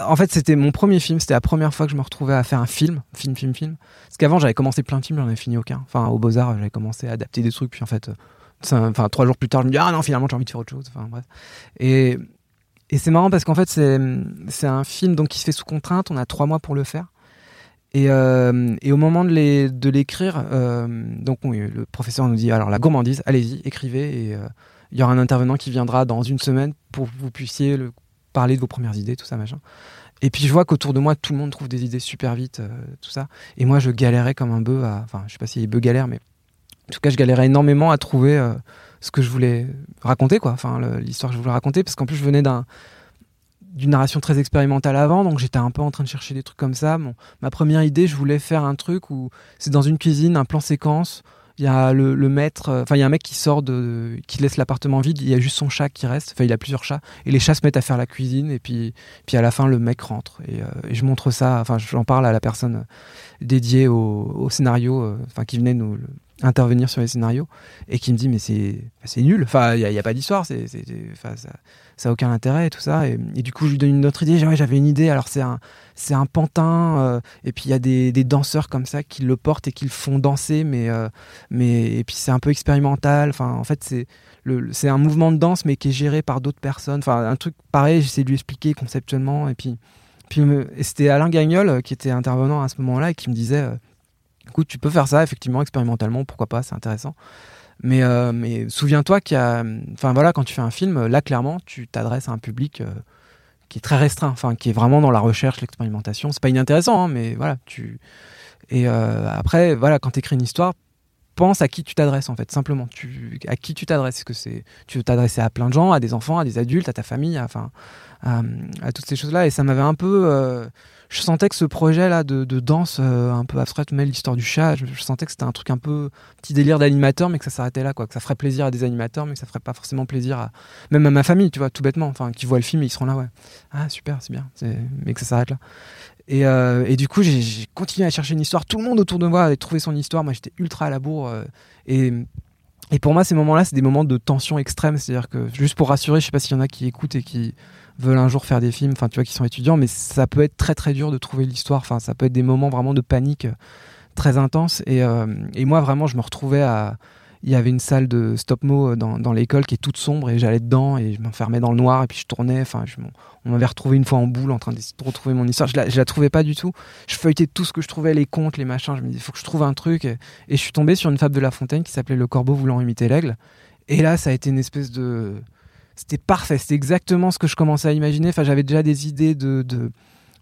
en fait, c'était mon premier film. C'était la première fois que je me retrouvais à faire un film, film, film, film. Parce qu'avant, j'avais commencé plein de films, j'en avais fini aucun. Enfin, au Beaux Arts, j'avais commencé à adapter des trucs, puis en fait, euh, enfin, trois jours plus tard, je me dis ah non, finalement, j'ai envie de faire autre chose. Enfin, bref. Et, et c'est marrant parce qu'en fait, c'est, un film donc qui se fait sous contrainte. On a trois mois pour le faire. Et, euh, et, au moment de, l'écrire, euh, donc le professeur nous dit alors la gourmandise, allez-y, écrivez et euh, il y aura un intervenant qui viendra dans une semaine pour que vous puissiez le, parler de vos premières idées, tout ça machin. Et puis je vois qu'autour de moi tout le monde trouve des idées super vite, tout ça. Et moi je galérais comme un bœuf, à, enfin je sais pas si les bœufs galèrent, mais en tout cas je galérais énormément à trouver ce que je voulais raconter quoi, enfin l'histoire que je voulais raconter parce qu'en plus je venais d'un d'une narration très expérimentale avant, donc j'étais un peu en train de chercher des trucs comme ça. Ma première idée, je voulais faire un truc où c'est dans une cuisine, un plan séquence. Il y a le, maître, euh, enfin y a un mec qui sort de, qui laisse l'appartement vide. Il y a juste son chat qui reste. Enfin il a plusieurs chats et les chats se mettent à faire la cuisine et puis puis à la fin le mec rentre et, euh, je montre ça. Enfin j'en parle à la personne dédiée au, scénario, euh, enfin qui venait nous intervenir sur les scénarios et qui me dit mais c'est nul. Enfin il n'y a, pas d'histoire. C'est ça, ça a aucun intérêt et tout ça. Et, du coup, je lui donne une autre idée. J'avais une idée. Alors, c'est un, c'est un pantin. Euh, et puis, il y a des, danseurs comme ça qui le portent et qui le font danser. Mais, euh, mais, et puis, c'est un peu expérimental. Enfin, en fait, c'est, c'est un mouvement de danse, mais qui est géré par d'autres personnes. Enfin, un truc pareil, j'essaie de lui expliquer conceptuellement. Et puis, puis c'était Alain Gagnol euh, qui était intervenant à ce moment-là et qui me disait écoute, tu peux faire ça, effectivement, expérimentalement, pourquoi pas, c'est intéressant. Mais, euh, mais souviens-toi qu'il y a. Enfin voilà, quand tu fais un film, là, clairement, tu t'adresses à un public euh, qui est très restreint, enfin, qui est vraiment dans la recherche, l'expérimentation. C'est pas inintéressant, hein, mais voilà, tu. Et euh, après, voilà, quand tu écris une histoire, pense à qui tu t'adresses en fait, simplement. Tu, à qui tu t'adresses que c'est, tu veux t'adresser à plein de gens, à des enfants, à des adultes, à ta famille, à, enfin, à toutes ces choses-là. Et ça m'avait un peu je sentais que ce projet-là de, danse euh, un peu abstraite, mais l'histoire du chat, je, sentais que c'était un truc un peu petit délire d'animateur, mais que ça s'arrêtait là, quoi. Que ça ferait plaisir à des animateurs, mais que ça ferait pas forcément plaisir à même à ma famille, tu vois, tout bêtement. Enfin, qui voient le film ils seront là, ouais. Ah super, c'est bien, mais que ça s'arrête là. Et, euh, du coup, j'ai continué à chercher une histoire. Tout le monde autour de moi avait trouvé son histoire. Moi, j'étais ultra à la bourre. Euh, et, et pour moi, ces moments-là, c'est des moments de tension extrême. C'est-à-dire que, juste pour rassurer, je sais pas s'il y en a qui écoutent et qui veulent un jour faire des films, enfin tu vois, qui sont étudiants, mais ça peut être très très dur de trouver l'histoire. Enfin, ça peut être des moments vraiment de panique euh, très intenses. Et, euh, et moi, vraiment, je me retrouvais à. Il y avait une salle de stop-mo euh, dans, dans l'école qui est toute sombre et j'allais dedans et je m'enfermais dans le noir et puis je tournais. Enfin, je, on m'avait retrouvé une fois en boule en train de retrouver mon histoire. Je la, je la trouvais pas du tout. Je feuilletais tout ce que je trouvais, les contes, les machins. Je me disais, il faut que je trouve un truc. Et, et je suis tombé sur une fable de La Fontaine qui s'appelait Le corbeau voulant imiter l'aigle. Et là, ça a été une espèce de c'était parfait. C'était exactement ce que je commençais à imaginer. Enfin, j'avais déjà des idées de,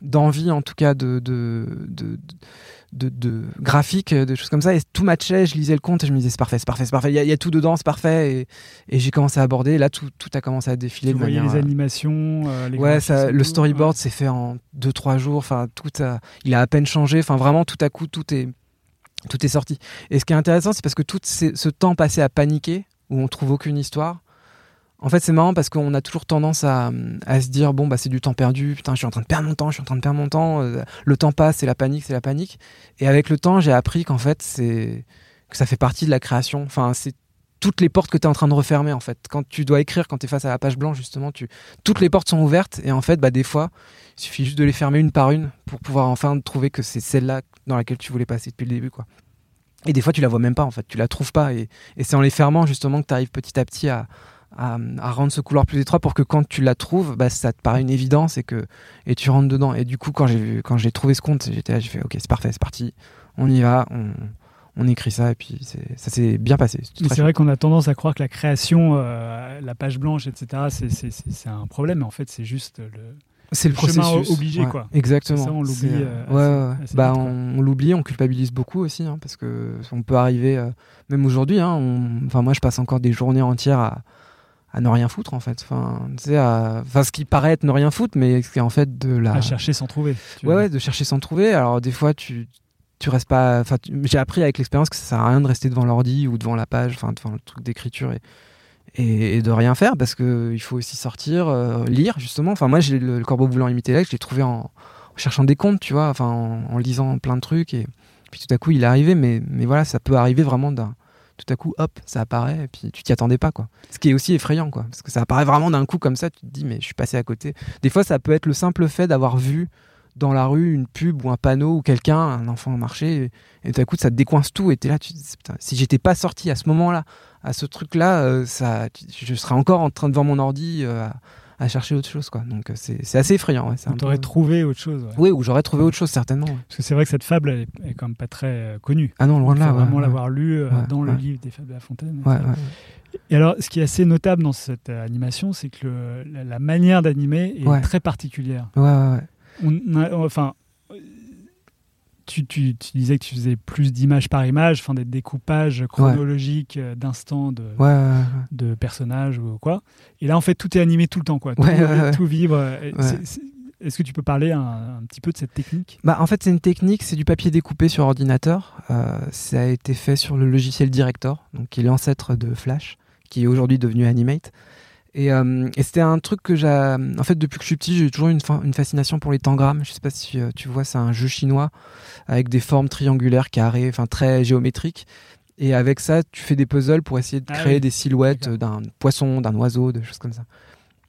d'envie, en tout cas, de, de, de, de, graphiques, de choses comme ça. Et tout matchait. Je lisais le compte et je me disais, c'est parfait, c'est parfait, c'est parfait. Il y, a, tout dedans, c'est parfait. Et, et j'ai commencé à aborder. Et là, tout, tout a commencé à défiler. Tu de les euh, animations, euh, les Ouais, ça, le storyboard s'est fait en 2-3 jours. Enfin, tout a, il a à peine changé. Enfin, vraiment, tout à coup, tout est, tout est sorti. Et ce qui est intéressant, c'est parce que tout ce temps passé à paniquer, où on trouve aucune histoire, en fait, c'est marrant parce qu'on a toujours tendance à, se dire bon bah c'est du temps perdu, putain je suis en train de perdre mon temps, je suis en train de perdre mon temps, euh, le temps passe, c'est la panique, c'est la panique. Et avec le temps, j'ai appris qu'en fait c'est que ça fait partie de la création. Enfin, c'est toutes les portes que tu es en train de refermer en fait. Quand tu dois écrire, quand tu es face à la page blanche justement, tu toutes les portes sont ouvertes et en fait bah des fois, il suffit juste de les fermer une par une pour pouvoir enfin trouver que c'est celle-là dans laquelle tu voulais passer depuis le début quoi. Et des fois, tu la vois même pas en fait, tu la trouves pas et, et c'est en les fermant justement que tu arrives petit à petit à à, rendre ce couloir plus étroit pour que quand tu la trouves, bah, ça te paraît une évidence et que et tu rentres dedans. Et du coup, quand j'ai quand j'ai trouvé ce compte, j'étais j'ai fait ok, c'est parfait, c'est parti, on y va, on, on écrit ça et puis ça s'est bien passé. C'est vrai qu'on a tendance à croire que la création, euh, la page blanche, etc., c'est un problème. Mais en fait, c'est juste le. C'est le processus obligé, quoi. Exactement. Ça, on l'oublie. Euh, bah, on, l'oublie, on culpabilise beaucoup aussi, hein, parce que on peut arriver, euh, même aujourd'hui. Hein, enfin, moi, je passe encore des journées entières à, à ne rien foutre en fait. Enfin, tu sais, enfin, ce qui paraît être ne rien foutre, mais ce qui est en fait de la. À chercher sans trouver. Ouais, ouais, de chercher sans trouver. Alors des fois, tu, tu restes pas. Enfin, j'ai appris avec l'expérience que ça sert à rien de rester devant l'ordi ou devant la page, enfin devant le truc d'écriture et, et, de rien faire parce que il faut aussi sortir, euh, lire justement. Enfin, moi, j'ai le, corbeau voulant imiter l'aigle, je l'ai trouvé en, cherchant des comptes, tu vois, enfin en, en, lisant plein de trucs et puis tout à coup il est arrivé. Mais mais voilà, ça peut arriver vraiment d'un tout à coup, hop, ça apparaît, et puis tu t'y attendais pas, quoi. Ce qui est aussi effrayant, quoi. Parce que ça apparaît vraiment d'un coup comme ça, tu te dis, mais je suis passé à côté. Des fois, ça peut être le simple fait d'avoir vu dans la rue une pub ou un panneau ou quelqu'un, un enfant marcher, et, tout à coup, ça décoince tout, et t'es là, tu te dis, putain, si j'étais pas sorti à ce moment-là, à ce truc-là, euh, ça, je serais encore en train de voir mon ordi euh, chercher autre chose, quoi. Donc euh, c'est assez effrayant. Ouais, t'aurait peu- trouvé autre chose. ouais. Oui, ou j'aurais trouvé autre chose certainement. ouais. Parce que c'est vrai que cette fable, elle est, quand même pas très euh, connue. Ah non, loin de Il là. faut ouais, vraiment l'avoir lu euh, dans le livre des fables de La Fontaine. Et alors, ce qui est assez notable dans cette euh, animation, c'est que le- la, la manière d'animer est très particulière. Ouais, ouais, ouais. On a- enfin, tu, tu- tu disais que tu faisais plus d'images par image, enfin des découpages chronologiques euh, d'instants de, Ouais, ouais, ouais. de personnages ou quoi. Et là, en fait, tout est animé tout le temps, quoi. Tout, tout vibre. Est-ce que tu peux parler un, un petit peu de cette technique? Bah, en fait, c'est une technique, c'est du papier découpé sur ordinateur. Euh, ça a été fait sur le logiciel Director, donc qui est l'ancêtre de Flash, qui est aujourd'hui devenu Animate. Et, euh, et c'était un truc que j'ai. En fait, depuis que je suis petit, j'ai toujours une, fa- une fascination pour les tangrammes. Je sais pas si euh, tu vois, c'est un jeu chinois avec des formes triangulaires, carrées, enfin très géométriques. Et avec ça, tu fais des puzzles pour essayer de Ah créer oui. des silhouettes d'un poisson, d'un oiseau, de choses comme ça.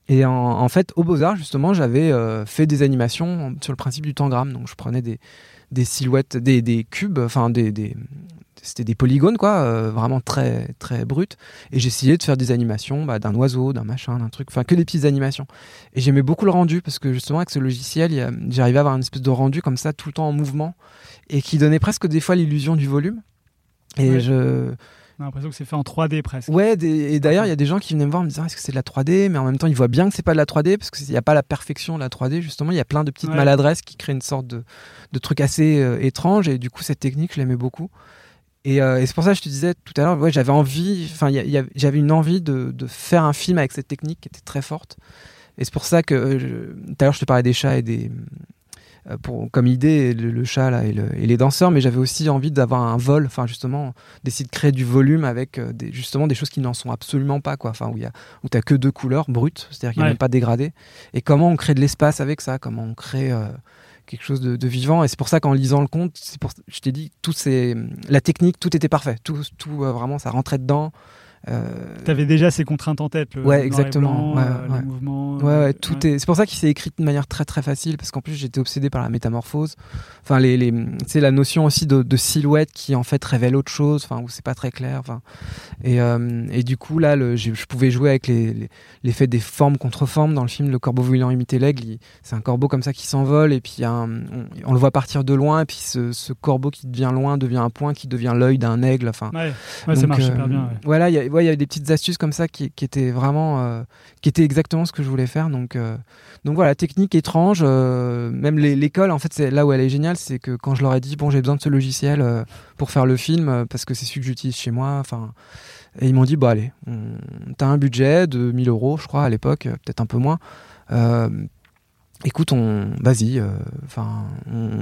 Et en, en fait, au Beaux-Arts, justement, j'avais euh, fait des animations sur le principe du tangramme. Donc, je prenais des, des silhouettes, des, des cubes, enfin, des, des- c'était des polygones, quoi, euh, vraiment très, très bruts. Et j'essayais de faire des animations bah, d'un oiseau, d'un machin, d'un truc, enfin, que des petites animations. Et j'aimais beaucoup le rendu parce que, justement, avec ce logiciel, j'arrivais à avoir une espèce de rendu comme ça, tout le temps en mouvement, et qui donnait presque des fois l'illusion du volume. Et Ouais. je. On a l'impression que c'est fait en 3D presque. Ouais, des- et d'ailleurs, il y a des gens qui venaient me voir en me disant est-ce que c'est de la 3D Mais en même temps, ils voient bien que c'est pas de la 3D parce qu'il n'y a pas la perfection de la 3D. Justement, il y a plein de petites Ouais. maladresses qui créent une sorte de, de truc assez euh, étrange. Et du coup, cette technique, je l'aimais beaucoup. Et, euh, et c'est pour ça que je te disais tout à l'heure, ouais, j'avais envie, enfin, j'avais une envie de, de faire un film avec cette technique qui était très forte. Et c'est pour ça que euh, tout à l'heure, je te parlais des chats et des. euh, Pour, comme idée, le, le chat là, et, le- et les danseurs, mais j'avais aussi envie d'avoir un vol, enfin justement, d'essayer de créer du volume avec des, justement des choses qui n'en sont absolument pas, quoi. Enfin, où il où t'as que deux couleurs brutes, c'est-à-dire qu'il n'y a Ouais. même pas dégradé. Et comment on crée de l'espace avec ça, comment on crée quelque chose de, vivant. Et c'est pour ça qu'en lisant le conte, je t'ai dit, tout c'est la technique, tout était parfait, tout, tout euh, vraiment, ça rentrait dedans. Euh, Tu avais déjà ces contraintes en tête. Le Ouais, exactement, blanc, ouais, euh, ouais. Ouais, euh, tout est. C'est pour ça qu'il s'est écrit de manière très très facile parce qu'en plus j'étais obsédé par la métamorphose. Enfin, les, les, c'est la notion aussi de, de silhouette qui en fait révèle autre chose. Enfin, où c'est pas très clair. Enfin, et, et du coup là, le, je pouvais jouer avec les, les- l'effet des formes contre formes dans le film. Le corbeau voulant imiter l'aigle, il- c'est un corbeau comme ça qui s'envole et puis un- on, on le voit partir de loin et puis ce, ce corbeau qui devient loin devient un point qui devient l'œil d'un aigle. Enfin, Ouais, ouais, ça marche euh, super bien. ouais. Voilà, il y, a- il y avait des petites astuces comme ça qui, étaient vraiment, euh, qui étaient exactement ce que je voulais faire. Donc, euh, donc voilà, technique étrange. euh, même l'école, en fait, c'est là où elle est géniale, c'est que quand je leur ai dit bon, j'ai besoin de ce logiciel pour faire le film parce que c'est celui que j'utilise chez moi. Enfin, et ils m'ont dit bah allez, t'as un budget de 1000 euros, je crois à l'époque, peut-être un peu moins. Euh, Écoute, on, vas-y, euh, enfin,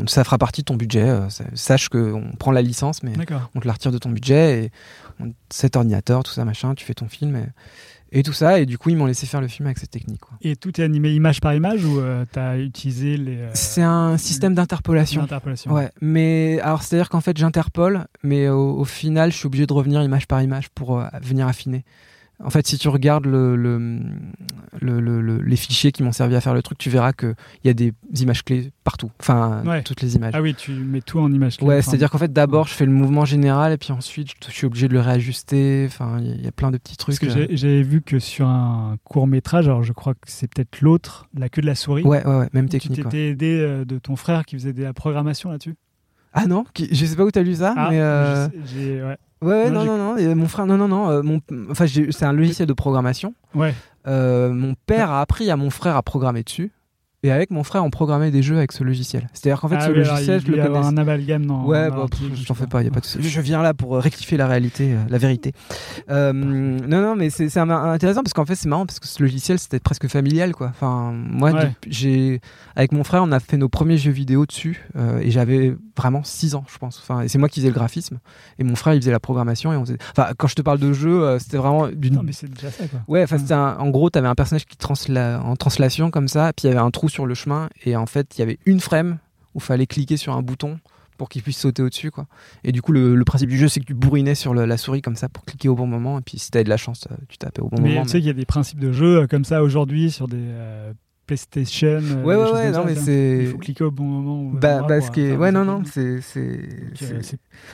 ça fera partie de ton budget. euh, sache que on prend la licence, mais on te la retire de ton budget et on- cet ordinateur, tout ça, machin, tu fais ton film et, et tout ça. Et du coup, ils m'ont laissé faire le film avec cette technique. quoi. Et tout est animé image par image ou tu as utilisé les. euh, C'est un système d'interpolation. Ouais, mais alors c'est-à-dire qu'en fait j'interpole, mais au, au final je suis obligé de revenir image par image pour euh, venir affiner. En fait, si tu regardes le, le- le- le- le- les fichiers qui m'ont servi à faire le truc, tu verras qu'il y a des images clés partout. Enfin, Ouais. toutes les images. Ah oui, tu mets tout en image. clé. Ouais, Enfin, c'est-à-dire qu'en fait, d'abord, je fais le mouvement général et puis ensuite, je suis obligé de le réajuster. Enfin, il y a- il y a plein de petits Parce trucs. que j'ai- j'avais vu que sur un court métrage, alors je crois que c'est peut-être l'autre, La queue de la souris. Ouais, ouais, ouais, même Tu technique. ouais. t'étais aidé euh, de ton frère qui faisait de la programmation là-dessus Ah non, qui- je sais pas où t'as lu ça, Ah, mais. euh, je sais- j'ai- ouais. Ouais, ouais, Non, non, non, non, mon frère, non, non, non, euh, mon, enfin, c'est un logiciel de programmation. Ouais. Euh, mon père a appris à mon frère à programmer dessus. Et avec mon frère, on programmait des jeux avec ce logiciel. C'est-à-dire qu'en fait, Ah ce oui, logiciel, il je le connais. un amalgame dans. Ouais, bah, l'article, pff, je je t'en sais fais pas, y a pas de souci. Je viens là pour euh, rectifier la réalité, euh, la vérité. Euh, non, non, mais c'est intéressant parce qu'en fait, c'est marrant parce que ce logiciel, c'était presque familial, quoi. Enfin, moi, Ouais. j'ai, avec mon frère, on a fait nos premiers jeux vidéo dessus euh, et j'avais vraiment 6 ans, je pense. Enfin, et c'est moi qui faisais le graphisme et mon frère, il faisait la programmation et on faisait... Enfin, quand je te parle de jeu, c'était vraiment d'une Non, mais c'est déjà ça, quoi. Ouais, enfin, Ouais. un- en gros, tu avais un personnage qui transla... en translation comme ça, puis il y avait un trou sur le chemin, et en fait, il y avait une frame où fallait cliquer sur un bouton pour qu'il puisse sauter au-dessus, quoi. Et du coup, le, le principe du jeu, c'est que tu bourrinais sur le- la souris comme ça pour cliquer au bon moment, et puis si t'avais de la chance, euh, tu tapais au bon Mais moment. tu sais qu'il y a des principes de jeu euh, comme ça aujourd'hui sur des, euh, PlayStation. Ouais, ouais, ouais, non, ça, mais c'est- Il faut cliquer au bon moment. Bah, bah, ce qui est- ouais, non, non, c'est,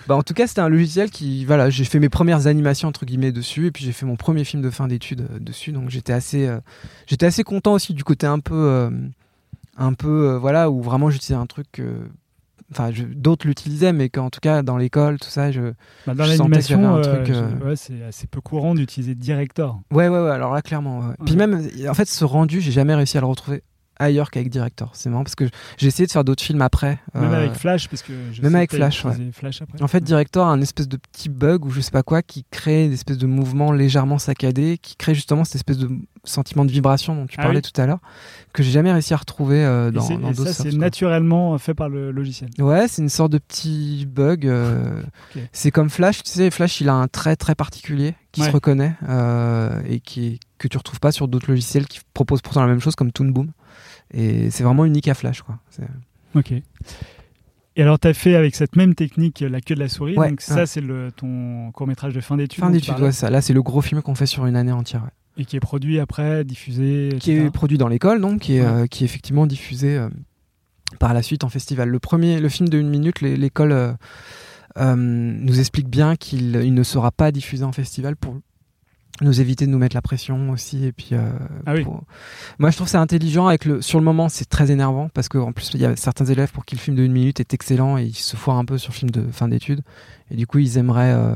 Bah, en tout cas, c'était un logiciel qui, voilà, j'ai fait mes premières animations entre guillemets dessus, et puis j'ai fait mon premier film de fin d'études euh, dessus, donc j'étais assez, euh, j'étais assez content aussi du côté un peu, un peu, euh, voilà, où vraiment j'utilisais un truc, que- enfin, d'autres l'utilisaient, mais qu'en tout cas dans l'école, tout ça, je, Bah, dans l'animation, euh, euh, ouais, c'est assez peu courant d'utiliser Director. ouais, ouais, ouais, alors là, clairement, ouais. Puis même, en fait, ce rendu, j'ai jamais réussi à le retrouver ailleurs qu'avec Director. C'est marrant parce que j'ai essayé de faire d'autres films après. Même euh, avec Flash, parce que je même sais avec que Flash, utilisé Flash après. En fait, Director a un espèce de petit bug ou je sais pas quoi qui crée des espèces de mouvements légèrement saccadés, qui crée justement cette espèce de sentiment de vibration dont tu Ah parlais oui. tout à l'heure, que j'ai jamais réussi à retrouver euh, Et dans, c'est- dans et d'autres ça, c'est naturellement fait par le logiciel. Ouais, c'est une sorte de petit bug. euh. C'est comme Flash, tu sais, Flash, il a un trait très particulier qui Ouais. se reconnaît et qui que tu retrouves pas sur d'autres logiciels qui proposent pourtant la même chose comme Toon Boom. Et c'est vraiment unique à Flash, quoi. Ok. Et alors, tu as fait avec cette même technique la queue de la souris. Ouais, donc, ça, c'est ton court-métrage de fin d'études. Fin d'études, ouais, ça. Là, c'est le gros film qu'on fait sur une année entière. Et qui est produit après, diffusé. qui est produit dans l'école, donc qui est, euh, qui est effectivement diffusé euh, par la suite en festival. Le premier, le film de une minute, l'é- l'école euh, nous explique bien qu'il il ne sera pas diffusé en festival pour nous éviter de nous mettre la pression aussi. Et puis, euh, Ah oui. pour- moi, je trouve ça intelligent. Avec le, sur le moment, c'est très énervant parce qu'en plus, il y a certains élèves pour qui le film de une minute est excellent et ils se foirent un peu sur le film de fin d'études. Et du coup, ils aimeraient. euh,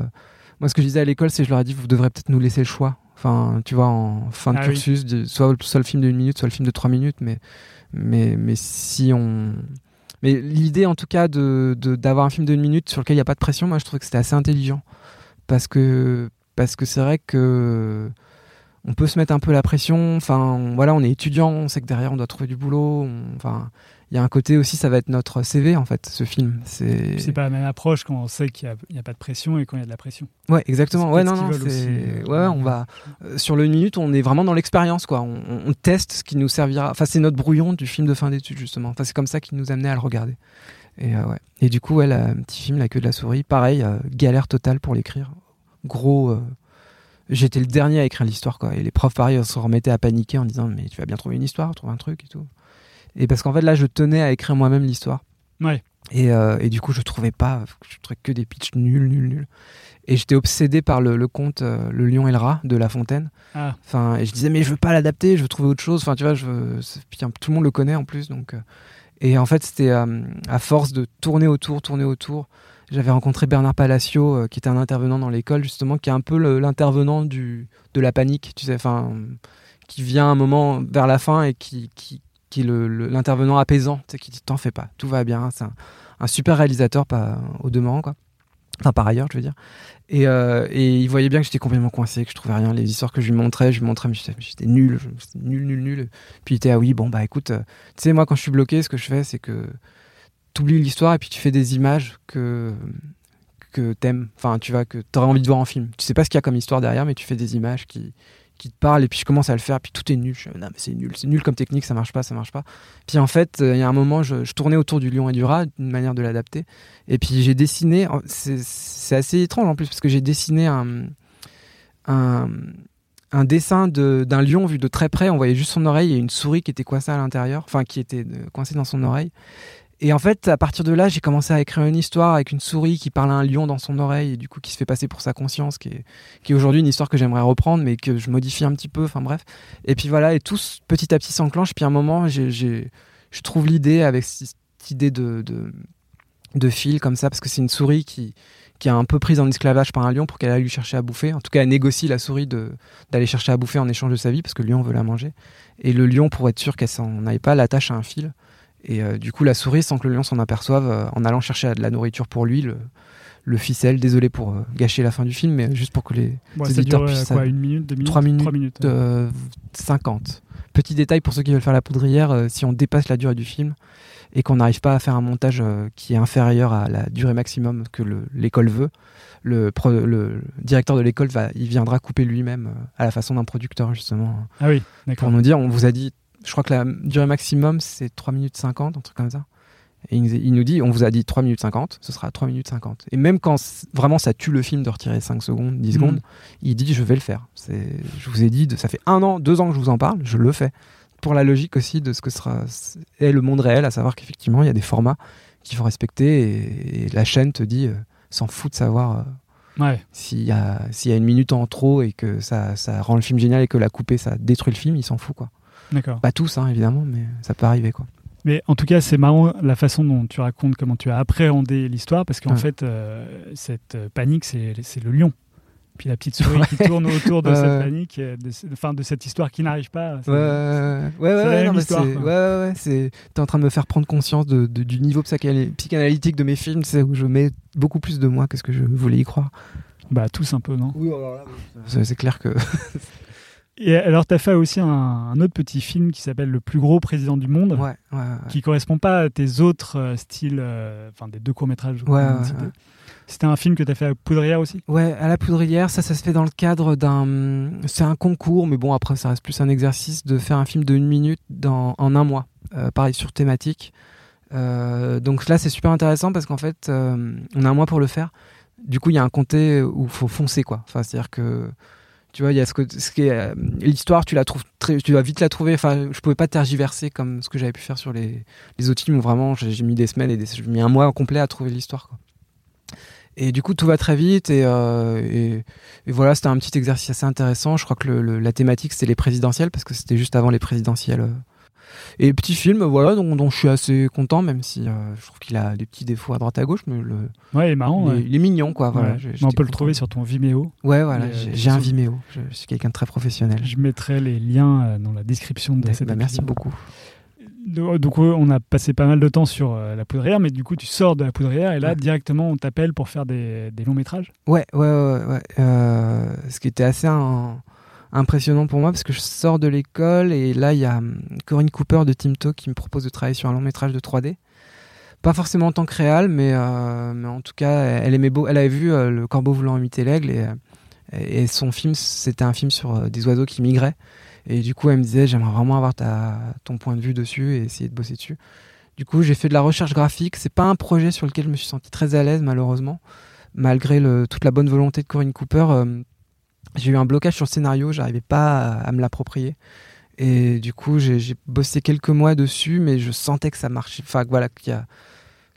Moi, ce que je disais à l'école, c'est je leur ai dit, vous devrez peut-être nous laisser le choix. Enfin, tu vois, en fin de Ah oui. cursus, de- soit, soit le film de une minute, soit le film de trois minutes. Mais, mais, mais si on. Mais l'idée, en tout cas, de- d'avoir un film de une minute sur lequel il n'y a pas de pression, moi, je trouve que c'était assez intelligent. Parce que, parce que c'est vrai que on peut se mettre un peu la pression. Enfin, on- voilà, on est étudiant, on sait que derrière on doit trouver du boulot. on- Enfin, il y a un côté aussi, ça va être notre CV en fait, ce film. C'est. C'est pas la même approche quand on sait qu'il n'y a, pas de pression et quand il y a de la pression. Ouais, exactement. Ouais, non, non, c'est. aussi, Ouais, euh, on va euh, sur le minute, on est vraiment dans l'expérience, quoi. On, teste ce qui nous servira. Enfin, c'est notre brouillon du film de fin d'études justement. Enfin, c'est comme ça qui nous amenait à le regarder. Et euh, ouais. Et du coup, ouais, un petit film, La queue de la souris, pareil, euh, galère totale pour l'écrire. Gros. euh, J'étais le dernier à écrire l'histoire, quoi. Et les profs, pareil, se remettaient à paniquer en disant Mais tu vas bien trouver une histoire, trouver un truc et tout. Et parce qu'en fait, là, je tenais à écrire moi-même l'histoire. Ouais. Et, euh, et du coup, je trouvais pas, je trouvais que des pitchs nuls, nuls, nuls. Et j'étais obsédé par le, le conte euh, Le Lion et le Rat de La Fontaine. Ah, Enfin, et je disais, mais je veux pas l'adapter, je veux trouver autre chose. Enfin, tu vois, je veux... hein, tout le monde le connaît en plus. Donc, Et en fait, c'était euh, à force de tourner autour, tourner autour. J'avais rencontré Bernard Palacio, euh, qui était un intervenant dans l'école, justement, qui est un peu l'intervenant de la panique, tu sais, enfin, qui vient un moment vers la fin et qui, qui, qui est l'intervenant apaisant, tu sais, qui dit T'en fais pas, tout va bien. C'est un, super réalisateur, au demeurant, quoi. Enfin, par ailleurs, je veux dire. Et, euh, et il voyait bien que j'étais complètement coincé, que je trouvais rien. Les histoires que je lui montrais, je lui montrais, mais j'étais nul, nul, nul, nul. Puis il était, ah oui, bon, bah écoute, euh, tu sais, moi, quand je suis bloqué, ce que je fais, c'est que t'oublies l'histoire et puis tu fais des images que que t'aimes, enfin, tu vois, que t'aurais envie de voir en film. Tu sais pas ce qu'il y a comme histoire derrière, mais tu fais des images qui, qui te parlent et puis je commence à le faire, puis tout est nul. Je non, mais c'est nul, c'est nul comme technique, ça marche pas, ça marche pas. Puis en fait, euh, il y a un moment, je, tournais autour du lion et du rat, une manière de l'adapter. Et puis j'ai dessiné, c'est assez étrange en plus, parce que j'ai dessiné un, un, un dessin de- d'un lion vu de très près. On voyait juste son oreille et une souris qui était coincée à l'intérieur, enfin qui était euh, coincée dans son oreille. Et en fait, à partir de là, j'ai commencé à écrire une histoire avec une souris qui parle à un lion dans son oreille et du coup qui se fait passer pour sa conscience, qui est, aujourd'hui une histoire que j'aimerais reprendre, mais que je modifie un petit peu. Enfin bref. Et puis voilà, et tout petit à petit s'enclenche. Puis à un moment, je trouve l'idée avec cette idée de, fil comme ça, parce que c'est une souris qui, qui est un peu prise en esclavage par un lion pour qu'elle aille lui chercher à bouffer. En tout cas, elle négocie la souris d'aller chercher à bouffer en échange de sa vie, parce que le lion veut la manger. Et le lion, pour être sûr qu'elle s'en aille pas, l'attache à un fil. Et euh, du coup, la souris, sans que le lion s'en aperçoive, euh, en allant chercher de la nourriture pour lui, le, le ficelle. Désolé pour euh, gâcher la fin du film, mais juste pour que les bon, éditeurs puissent quoi, une minute, deux minutes Trois minutes. Trois minutes. Euh, 50. Petit détail pour ceux qui veulent faire la poudrière, si on dépasse la durée du film et qu'on n'arrive pas à faire un montage qui est inférieur à la durée maximum que le- l'école veut, le, pro- le directeur de l'école il viendra couper lui-même à la façon d'un producteur justement Ah oui, pour nous dire, on vous a dit, je crois que la durée maximum c'est 3 minutes 50, un truc comme ça. Et il nous, dit, on vous a dit 3 minutes 50, ce sera 3 minutes 50. Et même quand vraiment ça tue le film de retirer 5 secondes, 10 Mhm. secondes, il dit, je vais le faire. Je vous ai dit, de- ça fait un an, deux ans que je vous en parle, je le fais. pour la logique aussi de ce que sera est le monde réel, à savoir qu'effectivement, il y a des formats qu'il faut respecter et, et la chaîne te dit, euh, s'en fout de savoir euh, Ouais. s'il y, a, s'il y a une minute en trop et que ça, ça rend le film génial et que la couper, ça détruit le film, il s'en fout, quoi. D'accord. Pas tous, hein, évidemment, mais ça peut arriver, quoi. Mais en tout cas, c'est marrant la façon dont tu racontes comment tu as appréhendé l'histoire, parce qu'en Ouais. fait, euh, cette euh, panique, c'est le lion. Puis la petite souris qui tourne autour de Ouais, cette panique, euh, de, enfin, de cette histoire qui n'arrive pas. Ouais, ouais, ouais, t'es en train de me faire prendre conscience de, de- du niveau psychana- psychanalytique de mes films, c'est où je mets beaucoup plus de moi que ce que je voulais y croire. Bah, tous un peu, non? Oui, c'est, c'est clair que. Et alors, tu as fait aussi un, un autre petit film qui s'appelle Le plus gros président du monde, Ouais, ouais, ouais. qui correspond pas à tes autres euh, styles, euh, enfin, des deux courts-métrages. C'était un film que tu as fait à Poudrière aussi? Ouais, à la poudrière, ça, ça se fait dans le cadre d'un. C'est un concours, mais bon, après, ça reste plus un exercice de faire un film de une minute dans, en un mois. Euh, pareil, sur thématique. Donc là, c'est super intéressant parce qu'en fait, on a un mois pour le faire. Du coup, il y a un comté où il faut foncer, quoi. Enfin, c'est-à-dire que. Tu vois, il y a ce que ce qui euh, l'histoire, tu la trouves très, tu vas vite la trouver. Enfin, je pouvais pas tergiverser comme ce que j'avais pu faire sur les, les autres films vraiment j'ai mis des semaines et des, j'ai mis un mois complet à trouver l'histoire. Et du coup, tout va très vite et, euh, et, et voilà, c'était un petit exercice assez intéressant. Je crois que le- la thématique c'était les présidentielles parce que c'était juste avant les présidentielles. Euh. Et petit film, voilà, dont, dont je suis assez content, même si euh, je trouve qu'il a des petits défauts à droite à gauche, mais le, Ouais, il est marrant. il, est, ouais. il est mignon, quoi. Voilà, Ouais. On peut le trouver sur ton Vimeo. Ouais, voilà, euh, j'ai un Vimeo. Je, je suis quelqu'un de très professionnel. Je mettrai les liens euh, dans la description de Bah, cette merci beaucoup. Donc, ouais, on a passé pas mal de temps sur euh, la poudrière, mais du coup, tu sors de la poudrière et là, Ouais. directement, on t'appelle pour faire des, des longs métrages? Ouais, ouais, ouais. ouais. Euh, ce qui était assez un- impressionnant pour moi parce que je sors de l'école et là, il y a hum, Corinne Cooper de Timto qui me propose de travailler sur un long métrage de 3D. Pas forcément en tant que réal, mais, euh, mais en tout cas, elle aimait beau. Elle avait vu euh, Le Corbeau voulant imiter l'aigle et, euh, et son film, c'était un film sur des oiseaux qui migraient. Et du coup, elle me disait, j'aimerais vraiment avoir ta, ton point de vue dessus et essayer de bosser dessus. Du coup, j'ai fait de la recherche graphique. C'est pas un projet sur lequel je me suis senti très à l'aise, malheureusement malgré le- toute la bonne volonté de Corinne Cooper, euh, j'ai eu un blocage sur le scénario, j'arrivais pas à, me l'approprier. Et du coup, j'ai bossé quelques mois dessus, mais je sentais que ça marchait. Enfin, voilà,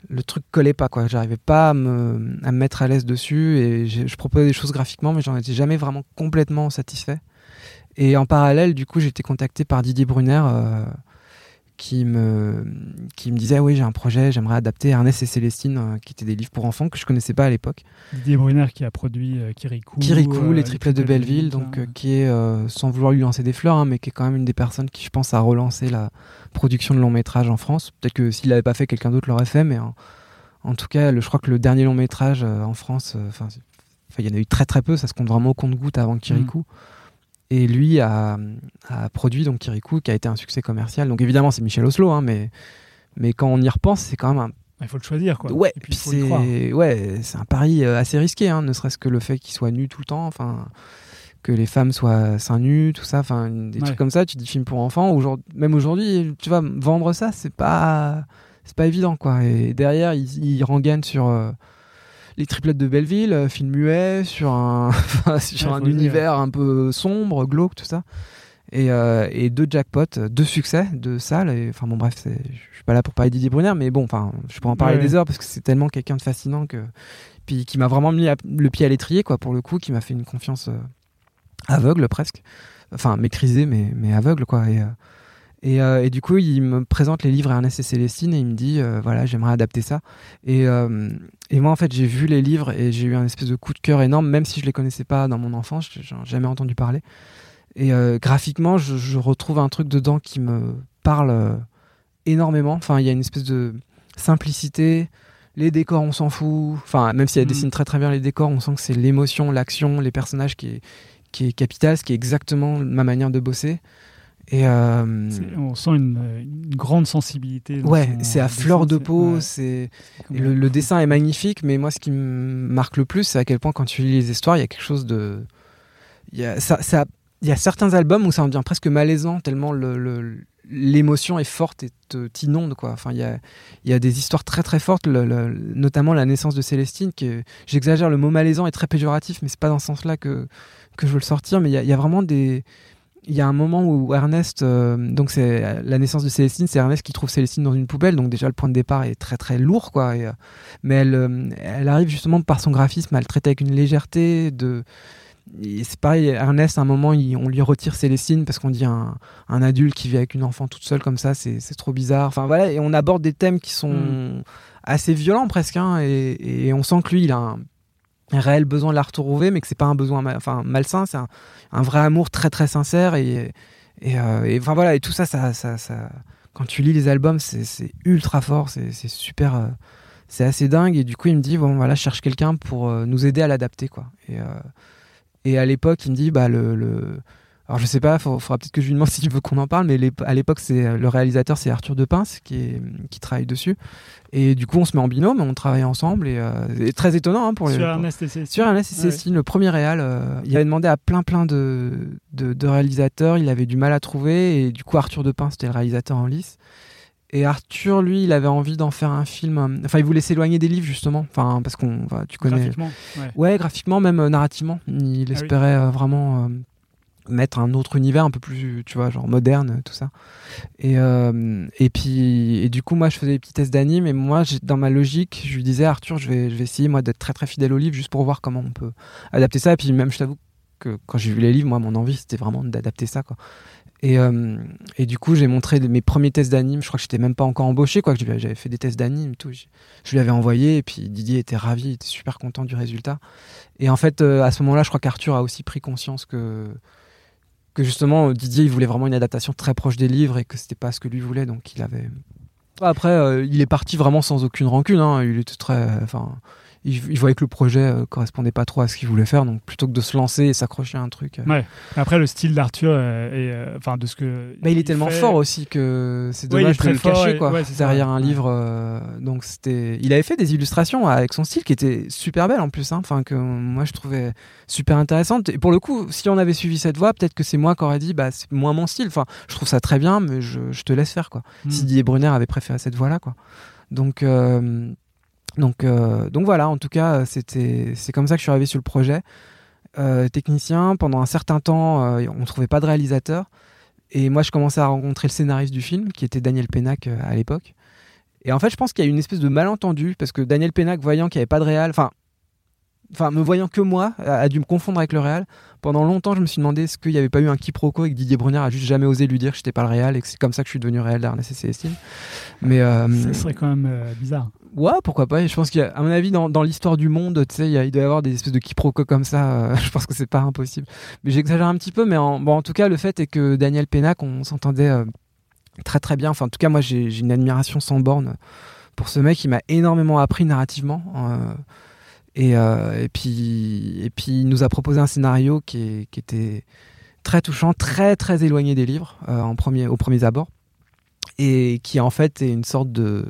le truc collait pas, quoi. J'arrivais pas à me, mettre à l'aise dessus, et je proposais des choses graphiquement, mais j'en étais jamais vraiment complètement satisfait. Et en parallèle, du coup, j'ai été contacté par Didier Brunner. euh, qui me, qui me disait oui j'ai un projet j'aimerais adapter Ernest et Célestine euh, qui étaient des livres pour enfants que je connaissais pas à l'époque Didier Brunner qui a produit euh, Kirikou. Kirikou, euh, les triplettes de Belleville, donc euh, qui est, euh, sans vouloir lui lancer des fleurs, hein, mais qui est quand même une des personnes qui, je pense, a relancé la production de long métrage en France. Peut-être que s'il l'avait pas fait, quelqu'un d'autre l'aurait fait, mais en, en tout cas, le, je crois que le dernier long métrage euh, en France, euh, enfin, il y en a eu très très peu, ça se compte vraiment au compte-goutte avant Kirikou. Et lui a, a produit donc Kirikou, qui a été un succès commercial. Donc évidemment, c'est Michel Oslo, hein, mais, mais quand on y repense, c'est quand même un Il faut le choisir, quoi. Ouais, c'est ouais, un pari euh, assez risqué, hein, ne serait-ce que le fait qu'il soit nu tout le temps, enfin que les femmes soient seins nus, tout ça, enfin des Ouais. trucs comme ça. Tu dis film pour enfants, aujourd'hui, même aujourd'hui, tu vois, vendre ça, c'est pas c'est pas évident quoi. Et derrière, il, il rengaine sur euh, les triplettes de Belleville, euh, film muet, sur un enfin, sur Ouais, un faut le dire. univers un peu sombre, glauque, tout ça. Et, euh, et deux jackpots, deux succès, deux salles. Enfin bon bref, je suis pas là pour parler de Didier Brunner, mais bon, enfin, je pourrais en parler Ouais. des heures parce que c'est tellement quelqu'un de fascinant que puis qui m'a vraiment mis le pied à l'étrier quoi pour le coup, qui m'a fait une confiance euh, aveugle presque, enfin maîtrisée mais mais aveugle quoi. Et, euh, et, euh, et du coup, il me présente les livres Ernest et Célestine et il me dit euh, voilà, j'aimerais adapter ça. Et, euh, et moi, en fait, j'ai vu les livres et j'ai eu un espèce de coup de cœur énorme, même si je les connaissais pas dans mon enfance, j'en ai jamais entendu parler. Et euh, graphiquement, je, je retrouve un truc dedans qui me parle euh, énormément. Enfin, il y a une espèce de simplicité. Les décors, on s'en fout. Enfin, même si elle Mhm. dessine très très bien les décors, on sent que c'est l'émotion, l'action, les personnages qui est, qui est capital, ce qui est exactement ma manière de bosser. Et euh, On sent une, une grande sensibilité. ouais, c'est à dessin, fleur de peau. C'est le, le dessin est magnifique, mais moi, ce qui me marque le plus, c'est à quel point quand tu lis les histoires, il y a quelque chose de. Il y a, ça, ça- il y a certains albums où ça en devient presque malaisant, tellement le- le- l'émotion est forte et t'inonde. Quoi. Enfin, il, y a, il y a des histoires très très fortes, le- le- notamment la naissance de Célestine. Que, j'exagère, le mot malaisant est très péjoratif, mais c'est pas dans ce sens-là que, que je veux le sortir. Mais il y a, il y a vraiment des, il y a un moment où Ernest, euh, donc c'est la naissance de Célestine, c'est Ernest qui trouve Célestine dans une poubelle, donc déjà le point de départ est très très lourd, quoi. Et, euh, mais elle, euh, elle arrive justement par son graphisme à le traiter avec une légèreté. De, c'est pareil, Ernest, à un moment, il- on lui retire Célestine parce qu'on dit un, un adulte qui vit avec une enfant toute seule comme ça, c'est c'est trop bizarre. Enfin voilà, et on aborde des thèmes qui sont Mm. assez violents presque, hein, et, et on sent que lui, il a un, un réel besoin de la retrouver, mais que c'est pas un besoin enfin, malsain, c'est un, vrai amour très très sincère et, et, euh, enfin voilà et tout ça, ça, ça, quand tu lis les albums c'est ultra fort c'est super euh, c'est assez dingue et du coup il me dit bon voilà cherche quelqu'un pour euh, nous aider à l'adapter quoi. Et, à l'époque il me dit bah le- alors je sais pas il faudra peut-être que je lui demande s'il veut qu'on en parle mais à l'époque c'est le réalisateur c'est Arthur Depince qui est qui travaille dessus et du coup on se met en binôme on travaille ensemble et, euh, c'est très étonnant hein, pour les Sur Ernest et sur Ernest et Ouais. Cécile, le premier réal, euh, il avait demandé à plein plein de, de, de réalisateurs, il avait du mal à trouver, et du coup Arthur Depin, c'était le réalisateur en lice. Et Arthur, lui, il avait envie d'en faire un film. euh, Enfin, il voulait s'éloigner des livres justement, enfin parce qu'on, tu connais. Graphiquement. Ouais. Ouais, graphiquement, même euh, narrativement, il oui. espérait euh, vraiment euh, mettre un autre univers un peu plus, tu vois, genre moderne, tout ça. Et, euh, et puis, et du coup, moi, je faisais des petits tests d'anime, et moi, dans ma logique, je lui disais, Arthur, je vais, je vais essayer, moi, d'être très, très fidèle au livre, juste pour voir comment on peut adapter ça. Et puis, même, je t'avoue que quand j'ai vu les livres, moi, mon envie, c'était vraiment d'adapter ça, quoi. Et, euh, et du coup, j'ai montré mes premiers tests d'anime. Je crois que j'étais même pas encore embauché, quoi. que J'avais fait des tests d'anime, tout. Je, je lui avais envoyé, et puis Didier était ravi, il était super content du résultat. Et en fait, euh, à ce moment-là, je crois qu'Arthur a aussi pris conscience que que justement Didier il voulait vraiment une adaptation très proche des livres et que c'était pas ce que lui voulait, donc il avait. Après, euh, il est parti vraiment sans aucune rancune. hein. Il était très, il, il voyait que le projet euh, correspondait pas trop à ce qu'il voulait faire, donc plutôt que de se lancer et s'accrocher à un truc. euh, Ouais. Après, le style d'Arthur euh, euh, enfin, de ce que. Bah, il est tellement fait- fort aussi que c'est Ouais, dommage très de le cacher et- quoi, ouais, c'est ça, derrière un ouais. livre. donc c'était, il avait fait des illustrations avec son style qui était super belle en plus, hein, enfin que moi je trouvais super intéressante. Et pour le coup, si on avait suivi cette voie, peut-être que c'est moi qui aurais dit bah c'est moins mon style. Enfin, je trouve ça très bien, mais je, je te laisse faire quoi. Hmm. Si Didier Brunner avait préféré cette voie là quoi. Donc euh, donc euh, donc voilà. En tout cas, c'était c'est comme ça que je suis arrivé sur le projet. Euh, technicien pendant un certain temps, euh, on trouvait pas de réalisateur. Et moi, je commençais à rencontrer le scénariste du film, qui était Daniel Pénac euh, à l'époque. Et en fait, je pense qu'il y a eu une espèce de malentendu, parce que Daniel Pénac, voyant qu'il n'y avait pas de réal, enfin, enfin, me voyant que moi, a, dû me confondre avec le réal. Pendant longtemps, je me suis demandé est-ce qu'il n'y avait pas eu un quiproquo et que Didier Brunner a juste jamais osé lui dire que j'étais pas le réal et que c'est comme ça que je suis devenu réal d'Ernest et Célestine. Mais euh, Ça serait quand même euh, bizarre. Ouais, pourquoi pas. Je pense qu'il y a, à mon avis, dans, dans l'histoire du monde, tu sais, il, doit y avoir des espèces de quiproquos comme ça. euh, je pense que c'est pas impossible. Mais j'exagère un petit peu, mais en, bon, en tout cas, le fait est que Daniel Pénac, on s'entendait euh, très très bien. Enfin, en tout cas, moi, j'ai une admiration sans borne pour ce mec. Il m'a énormément appris narrativement. euh, et, et puis, et puis, il nous a proposé un scénario qui, était très touchant, très très éloigné des livres en premier, au premier abord, et qui en fait est une sorte de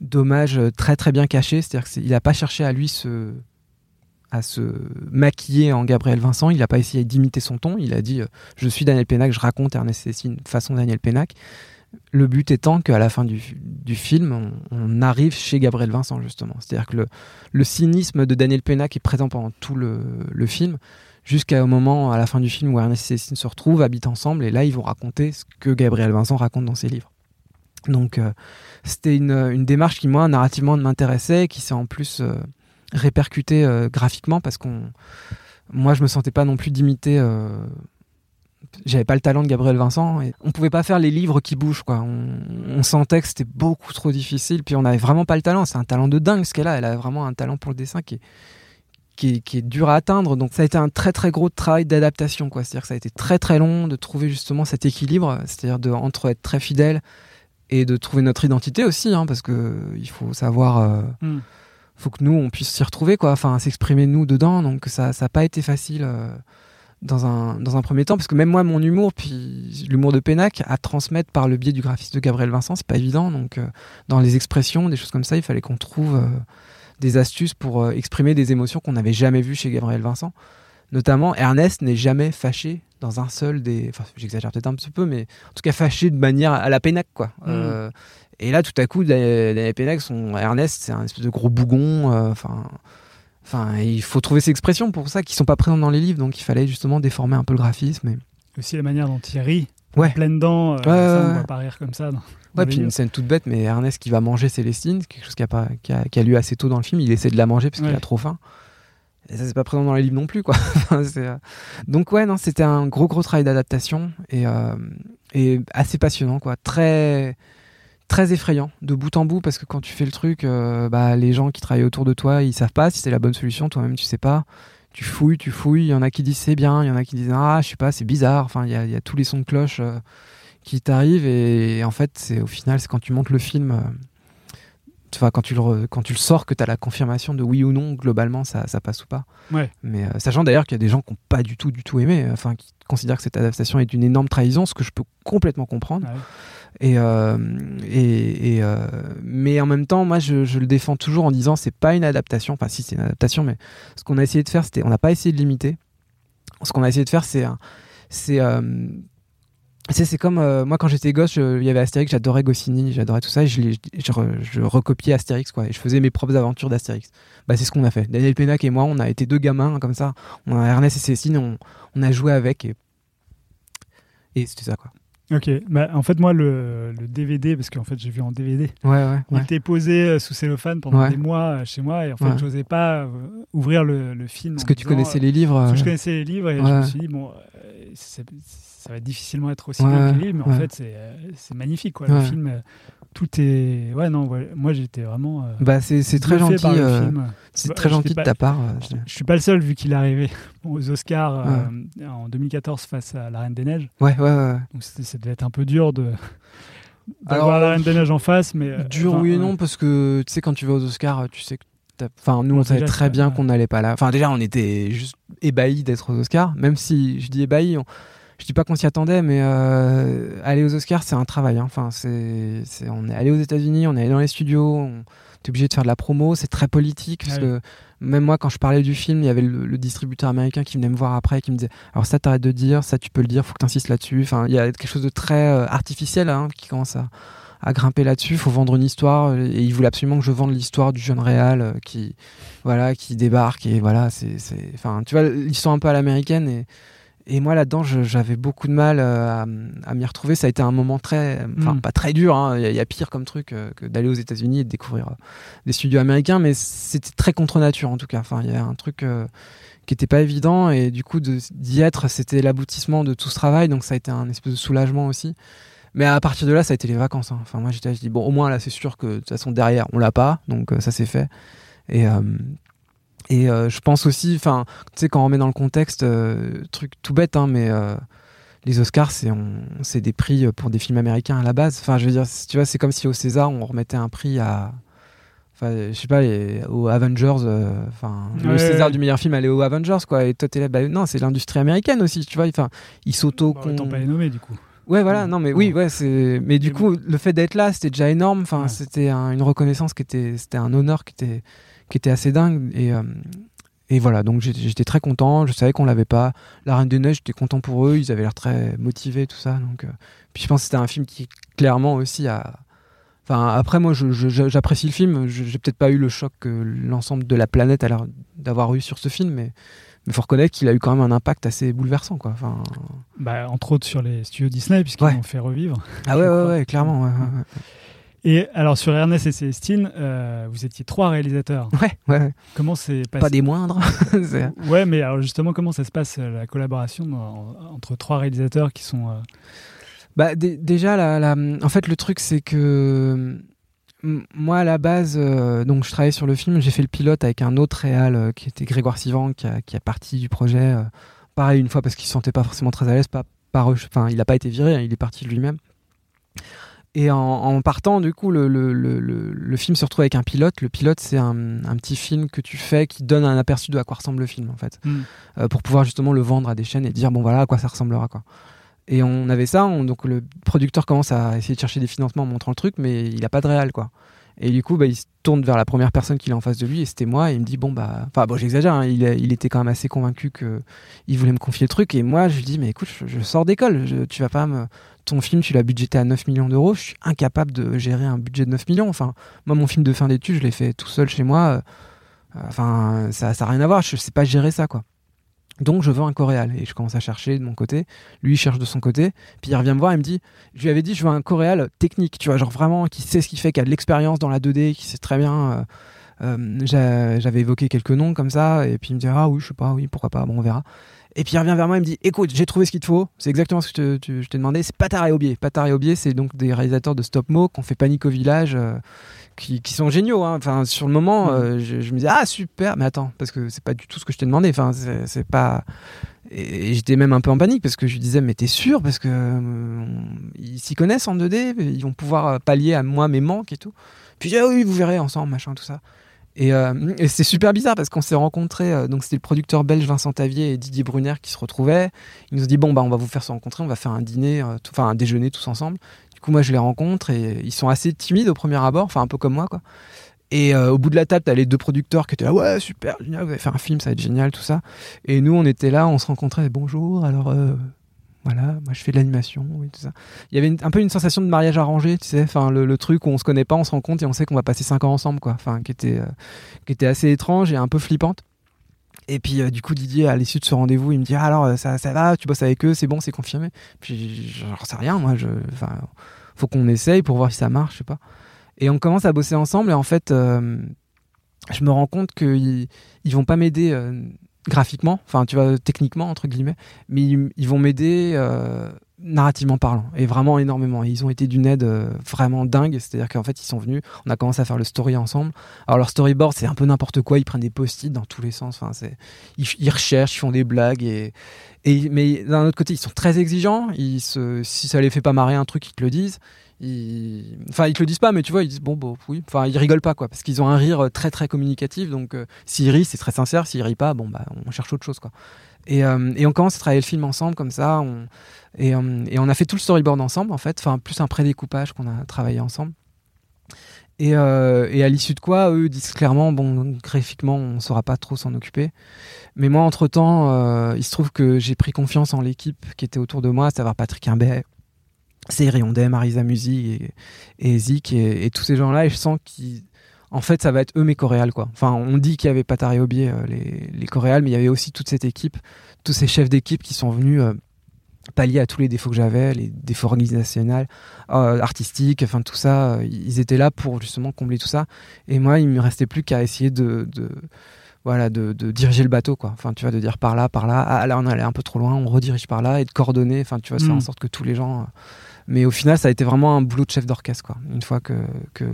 dommage très très bien caché. C'est-à-dire qu'il n'a pas cherché à lui se à se maquiller en Gabriel Vincent, il n'a pas essayé d'imiter son ton, il a dit euh, je suis Daniel Pénac, je raconte Ernest Cécine façon Daniel Pénac. Le but étant qu'à la fin du, du film, on, arrive chez Gabriel Vincent justement. C'est-à-dire que le, cynisme de Daniel Pénac est présent pendant tout le, le film, jusqu'au moment à la fin du film où Ernest et Cécine se retrouvent, habitent ensemble, et là ils vont raconter ce que Gabriel Vincent raconte dans ses livres. Donc euh, c'était une, une démarche qui moi narrativement m'intéressait, qui s'est en plus euh, répercutée euh, graphiquement parce qu'on, moi je me sentais pas non plus d'imiter. euh, j'avais pas le talent de Gabriel Vincent et on pouvait pas faire les livres qui bougent quoi. On, sentait que c'était beaucoup trop difficile puis on avait vraiment pas le talent. C'est un talent de dingue ce qu'elle a. Elle a vraiment un talent pour le dessin qui est qui est, dur à atteindre. Donc ça a été un très très gros travail d'adaptation. quoi. C'est-à-dire que ça a été très très long de trouver justement cet équilibre, c'est-à-dire entre être très fidèle et de trouver notre identité aussi, hein, parce que il faut savoir, euh, Hmm. faut que nous on puisse s'y retrouver, quoi, enfin s'exprimer nous dedans. Donc ça ça n'a pas été facile. euh, dans un, dans un premier temps, parce que même moi, mon humour, puis l'humour de Pénac, à transmettre par le biais du graphiste de Gabriel Vincent, c'est pas évident. Donc, euh, dans les expressions, des choses comme ça, il fallait qu'on trouve euh, des astuces pour exprimer des émotions qu'on n'avait jamais vues chez Gabriel Vincent. Notamment, Ernest n'est jamais fâché dans un seul des. Enfin, j'exagère peut-être un petit peu, mais en tout cas fâché de manière à la Pénac, quoi. Euh, et là, tout à coup, Daniel Pénac, son Ernest, c'est un espèce de gros bougon. euh, Enfin. Enfin, il faut trouver ces expressions pour ça qui sont pas présentes dans les livres, donc il fallait justement déformer un peu le graphisme. et- aussi la manière dont il rit, Ouais. pleine dents. euh, Ouais, ça, ouais, on va pas rire comme ça. dans- dans puis une scène toute bête, mais Ernest qui va manger Célestine, quelque chose qui a, pas, qui a, qui a lieu assez tôt dans le film, il essaie de la manger parce qu'il a trop faim. Et ça, c'est pas présent dans les livres non plus, quoi. Euh, Donc, ouais, non, c'était un gros, gros travail d'adaptation et, euh, et assez passionnant, quoi. Très, très effrayant de bout en bout parce que quand tu fais le truc, euh, bah, les gens qui travaillent autour de toi, ils savent pas si c'est la bonne solution, toi-même, tu sais pas. Tu fouilles, tu fouilles. Il y en a qui disent c'est bien, il y en a qui disent ah, je sais pas, c'est bizarre. Enfin, il y a, tous les sons de cloche. qui t'arrive et, en fait c'est au final c'est quand tu montes le film tu vois, quand tu le quand tu le sors que tu as la confirmation de oui ou non globalement ça, ça passe ou pas Ouais. mais euh, sachant d'ailleurs qu'il y a des gens qui n'ont pas du tout du tout aimé euh, enfin qui considèrent que cette adaptation est une énorme trahison ce que je peux complètement comprendre Ouais. et, euh, et, et, euh, mais en même temps moi je, je le défends toujours en disant c'est pas une adaptation enfin si c'est une adaptation mais ce qu'on a essayé de faire c'était on n'a pas essayé de limiter ce qu'on a essayé de faire c'est euh, c'est c'est comme euh, moi quand j'étais gosse, je- il y avait Astérix, j'adorais Goscinny, j'adorais tout ça, et je, je, re- je recopiais Astérix quoi, et je faisais mes propres aventures d'Astérix. Bah c'est ce qu'on a fait. Daniel Pénac et moi, on a été deux gamins comme ça, on a Ernest et Cécile, on, on a joué avec et et c'était ça quoi. Ok, bah, en fait, moi, le, le DVD, parce qu'en fait, j'ai vu en DVD, Ouais ouais il ouais. était posé euh, sous cellophane pendant des mois euh, chez moi, et en fait, Ouais. j'osais pas ouvrir le, le film. Parce que tu connaissais les livres. parce que je connaissais les livres, et je me suis dit, bon, euh, c'est- ça va difficilement être aussi Ouais, bien livres, mais en ouais. fait, c'est euh, c'est magnifique, quoi. Le Ouais. film, euh, tout est. Ouais, non, ouais, moi, j'étais vraiment. euh, Bah c'est c'est très gentil, euh, c'est Bah, très gentil de ta part. je- Je suis pas le seul, vu qu'il est arrivé aux Oscars euh, en 2014 face à La Reine des Neiges. Ouais ouais ouais. Donc ça devait être un peu dur de Alors, d'avoir La Reine des Neiges en face, mais Dur enfin, oui et ouais. non parce que tu sais quand tu vas aux Oscars tu sais que enfin nous on savait très bien ouais. qu'on n'allait pas là enfin déjà on était juste ébahis d'être aux Oscars même si je dis ébahis on- je dis pas qu'on s'y attendait mais euh, aller aux Oscars c'est un travail hein. enfin c'est c'est- on est allé aux États-Unis on est allé dans les studios on est obligé de faire de la promo c'est très politique parce Ouais. que même moi quand je parlais du film il y avait le, le distributeur américain qui venait me voir après et qui me disait alors ça t'arrêtes de dire ça tu peux le dire faut que t'insistes là-dessus enfin il y a quelque chose de très euh, artificiel hein, qui commence à à grimper là-dessus. Il faut vendre une histoire euh, et il voulait absolument que je vende l'histoire du jeune réal euh, qui, voilà, qui débarque et voilà, c'est, c'est, enfin, tu vois, l'histoire un peu à l'américaine et et moi là-dedans, j'avais beaucoup de mal euh, à, à m'y retrouver. Ça a été un moment très, enfin Mm. pas très dur. hein. Il y, a- il y a pire comme truc euh, que d'aller aux États-Unis et de découvrir euh, des studios américains, mais c'était très contre nature en tout cas. Enfin, il y a un truc. euh, qui était pas évident et du coup d'y être c'était l'aboutissement de tout ce travail donc ça a été un espèce de soulagement aussi mais à partir de là, ça a été les vacances. hein. Enfin, moi, j'étais, je dis bon, au moins là, c'est sûr que de toute façon derrière, on l'a pas, donc ça c'est fait. Et et euh, je pense aussi, enfin, tu sais, quand on remet dans le contexte, euh, truc tout bête, hein, mais euh, les Oscars, c'est des prix pour des films américains à la base. Enfin, je veux dire, tu vois, c'est comme si au César, on remettait un prix à Enfin, je sais pas, les, aux Avengers, euh, enfin, le César ouais. du meilleur film allait aux Avengers, quoi. Et toi, t'es là, bah, non, c'est l'industrie américaine aussi, tu vois. Enfin, ils s'auto. Bah, pas les nommer, du coup. Ouais, voilà, non, mais oui, ouais, c'est. Mais du coup, le fait d'être là, c'était déjà énorme. Enfin, Ouais. c'était un- une reconnaissance qui était, c'était un honneur qui était, qui était assez dingue. Et, euh, et voilà, donc j'étais très content. Je savais qu'on l'avait pas. La Reine des Neiges, j'étais content pour eux. Ils avaient l'air très motivés, tout ça. Donc, euh, puis je pense que c'était un film qui clairement aussi a. Enfin, après, moi, j'apprécie le film. Je- J'ai peut-être pas eu le choc que l'ensemble de la planète a l'air d'avoir eu sur ce film, mais il faut reconnaître qu'il a eu quand même un impact assez bouleversant, quoi. Enfin, Bah, entre autres sur les studios Disney, puisqu'ils Ouais. l'ont fait revivre. ah ouais, ouais, ouais, clairement, ouais, ouais, ouais. Et alors, sur Ernest et Célestine, euh, vous étiez trois réalisateurs. Ouais, ouais. Comment c'est passé Pas des moindres. Ouais, mais alors justement, comment ça se passe, euh, la collaboration entre trois réalisateurs qui sont. euh, bah, dé- déjà, la, la- en fait, le truc, c'est que moi, à la base, euh, donc je travaillais sur le film, j'ai fait le pilote avec un autre réal qui était Grégoire Sivan, qui a, qui a parti du projet. pareil, une fois parce qu'il se sentait pas forcément très à l'aise, pas, pas enfin, il n'a pas été viré, hein, il est parti de lui-même. Et en, en partant, du coup, le, le, le, le- film se retrouve avec un pilote. Le pilote, c'est un, un petit film que tu fais qui donne un aperçu de à quoi ressemble le film, en fait. hmm. euh, pour pouvoir justement le vendre à des chaînes et dire bon voilà à quoi ça ressemblera quoi. Et on avait ça, on- donc le producteur commence à essayer de chercher des financements en montrant le truc, mais il a pas de réal quoi. Et du coup, bah, il se tourne vers la première personne qu'il a en face de lui, et c'était moi. Et il me dit bon bah, enfin bon, j'exagère, hein, il, il était quand même assez convaincu que il voulait me confier le truc. Et moi, je lui dis mais écoute, je, je sors d'école, je- tu vas pas me, ton film, tu l'as budgété à 9 millions d'euros, je suis incapable de gérer un budget de 9 millions. Enfin, moi, mon film de fin d'études, je l'ai fait tout seul chez moi. euh, Enfin, ça, ça a rien à voir, je sais pas gérer ça quoi. Donc je veux un coréal et je commence à chercher de mon côté. Lui il cherche de son côté. Puis il revient me voir et me dit, je lui avais dit je veux un coréal technique, tu vois, genre vraiment qui sait ce qu'il fait, qui a de l'expérience dans la 2D, qui sait très bien. euh, euh, j'a- J'avais évoqué quelques noms comme ça et puis il me dit ah oui je sais pas oui pourquoi pas bon on verra. Et puis il revient vers moi et me dit écoute j'ai trouvé ce qu'il te faut c'est exactement ce que je te- tu- je t'ai demandé c'est Patar et Aubier. Patar et Aubier c'est donc des réalisateurs de stop mo qui ont fait Panique au village. euh, qui, qui sont géniaux. hein. Enfin, sur le moment, Mhm. euh, je, je me disais ah super, mais attends, parce que c'est pas du tout ce que je t'ai demandé. Enfin, c'est c'est pas. Et, et j'étais même un peu en panique parce que je lui disais mais t'es sûr? Parce que euh, ils s'y connaissent en 2D, ils vont pouvoir pallier à moi mes manques et tout. Puis j'ai ah oui, vous verrez ensemble, machin, tout ça. Et, euh, et c'est super bizarre parce qu'on s'est rencontrés, euh, donc c'était le producteur belge Vincent Tavier et Didier Brunner qui se retrouvaient. Ils nous ont dit bon bah on va vous faire se rencontrer, on va faire un dîner, euh, enfin un déjeuner tous ensemble. Du coup moi je les rencontre et ils sont assez timides au premier abord, enfin un peu comme moi quoi. Et au bout de la table, t'as les deux producteurs qui étaient là, ouais, super, génial, vous allez faire un film, ça va être génial, tout ça. Et nous, on était là, on se rencontrait, bonjour, alors voilà, moi je fais de l'animation, et tout ça. Il y avait un peu une sensation de mariage arrangé, tu sais, enfin le, truc où on se connaît pas, on se rencontre et on sait qu'on va passer cinq ans ensemble, quoi. Enfin, qui était, euh, qui était assez étrange et un peu flippante. Et puis euh, du coup Didier à l'issue de ce rendez-vous il me dit Ah, alors ça, ça va tu bosses avec eux c'est bon c'est confirmé puis j'en sais rien moi je faut qu'on essaye pour voir si ça marche je sais pas et on commence à bosser ensemble et en fait euh, je me rends compte qu'ils ils vont pas m'aider graphiquement enfin tu vois techniquement entre guillemets mais ils, vont m'aider euh, narrativement parlant et vraiment énormément. Ils ont été d'une aide euh, vraiment dingue c'est à dire qu'en fait ils sont venus on a commencé à faire le story ensemble. Alors leur storyboard c'est un peu n'importe quoi ils prennent des post-it dans tous les sens enfin c'est ils, recherchent ils font des blagues et, et mais d'un autre côté ils sont très exigeants si ça les fait pas marrer un truc ils te le disent ils... enfin ils te le disent pas mais tu vois ils disent bon bon oui. Enfin ils rigolent pas quoi parce qu'ils ont un rire très très communicatif. Donc euh, s'ils rient c'est très sincère. S'ils rient pas bon bah on cherche autre chose quoi. Et, euh, on commence à travailler le film ensemble comme ça. Et, euh, on a fait tout le storyboard ensemble en fait. Enfin plus un pré-découpage qu'on a travaillé ensemble. Et, euh, à l'issue de quoi, eux disent clairement, bon, graphiquement, on ne saura pas trop s'en occuper. Mais moi, entre-temps, euh, il se trouve que j'ai pris confiance en l'équipe qui était autour de moi, à savoir Patrick Imbet, Cyril Riondet, Marisa Musi et, et Zik et, tous ces gens-là. Et je sens qu'ils... En fait, ça va être eux mes coréals, quoi. Enfin, on dit qu'il y avait Patar et Aubier, euh, les, les coréals, mais il y avait aussi toute cette équipe, tous ces chefs d'équipe qui sont venus... euh, pallier à tous les défauts que j'avais, les défauts organisationnels, euh, artistiques, enfin tout ça, ils étaient là pour justement combler tout ça. Et moi, il me restait plus qu'à essayer de voilà, de, de diriger le bateau, quoi. Enfin, tu vois, de dire par là, par là, ah là on allait un peu trop loin, on redirige par là et de coordonner, enfin, tu vois, faire Mm. en sorte que tous les gens. Mais au final, ça a été vraiment un boulot de chef d'orchestre, quoi. Une fois que que,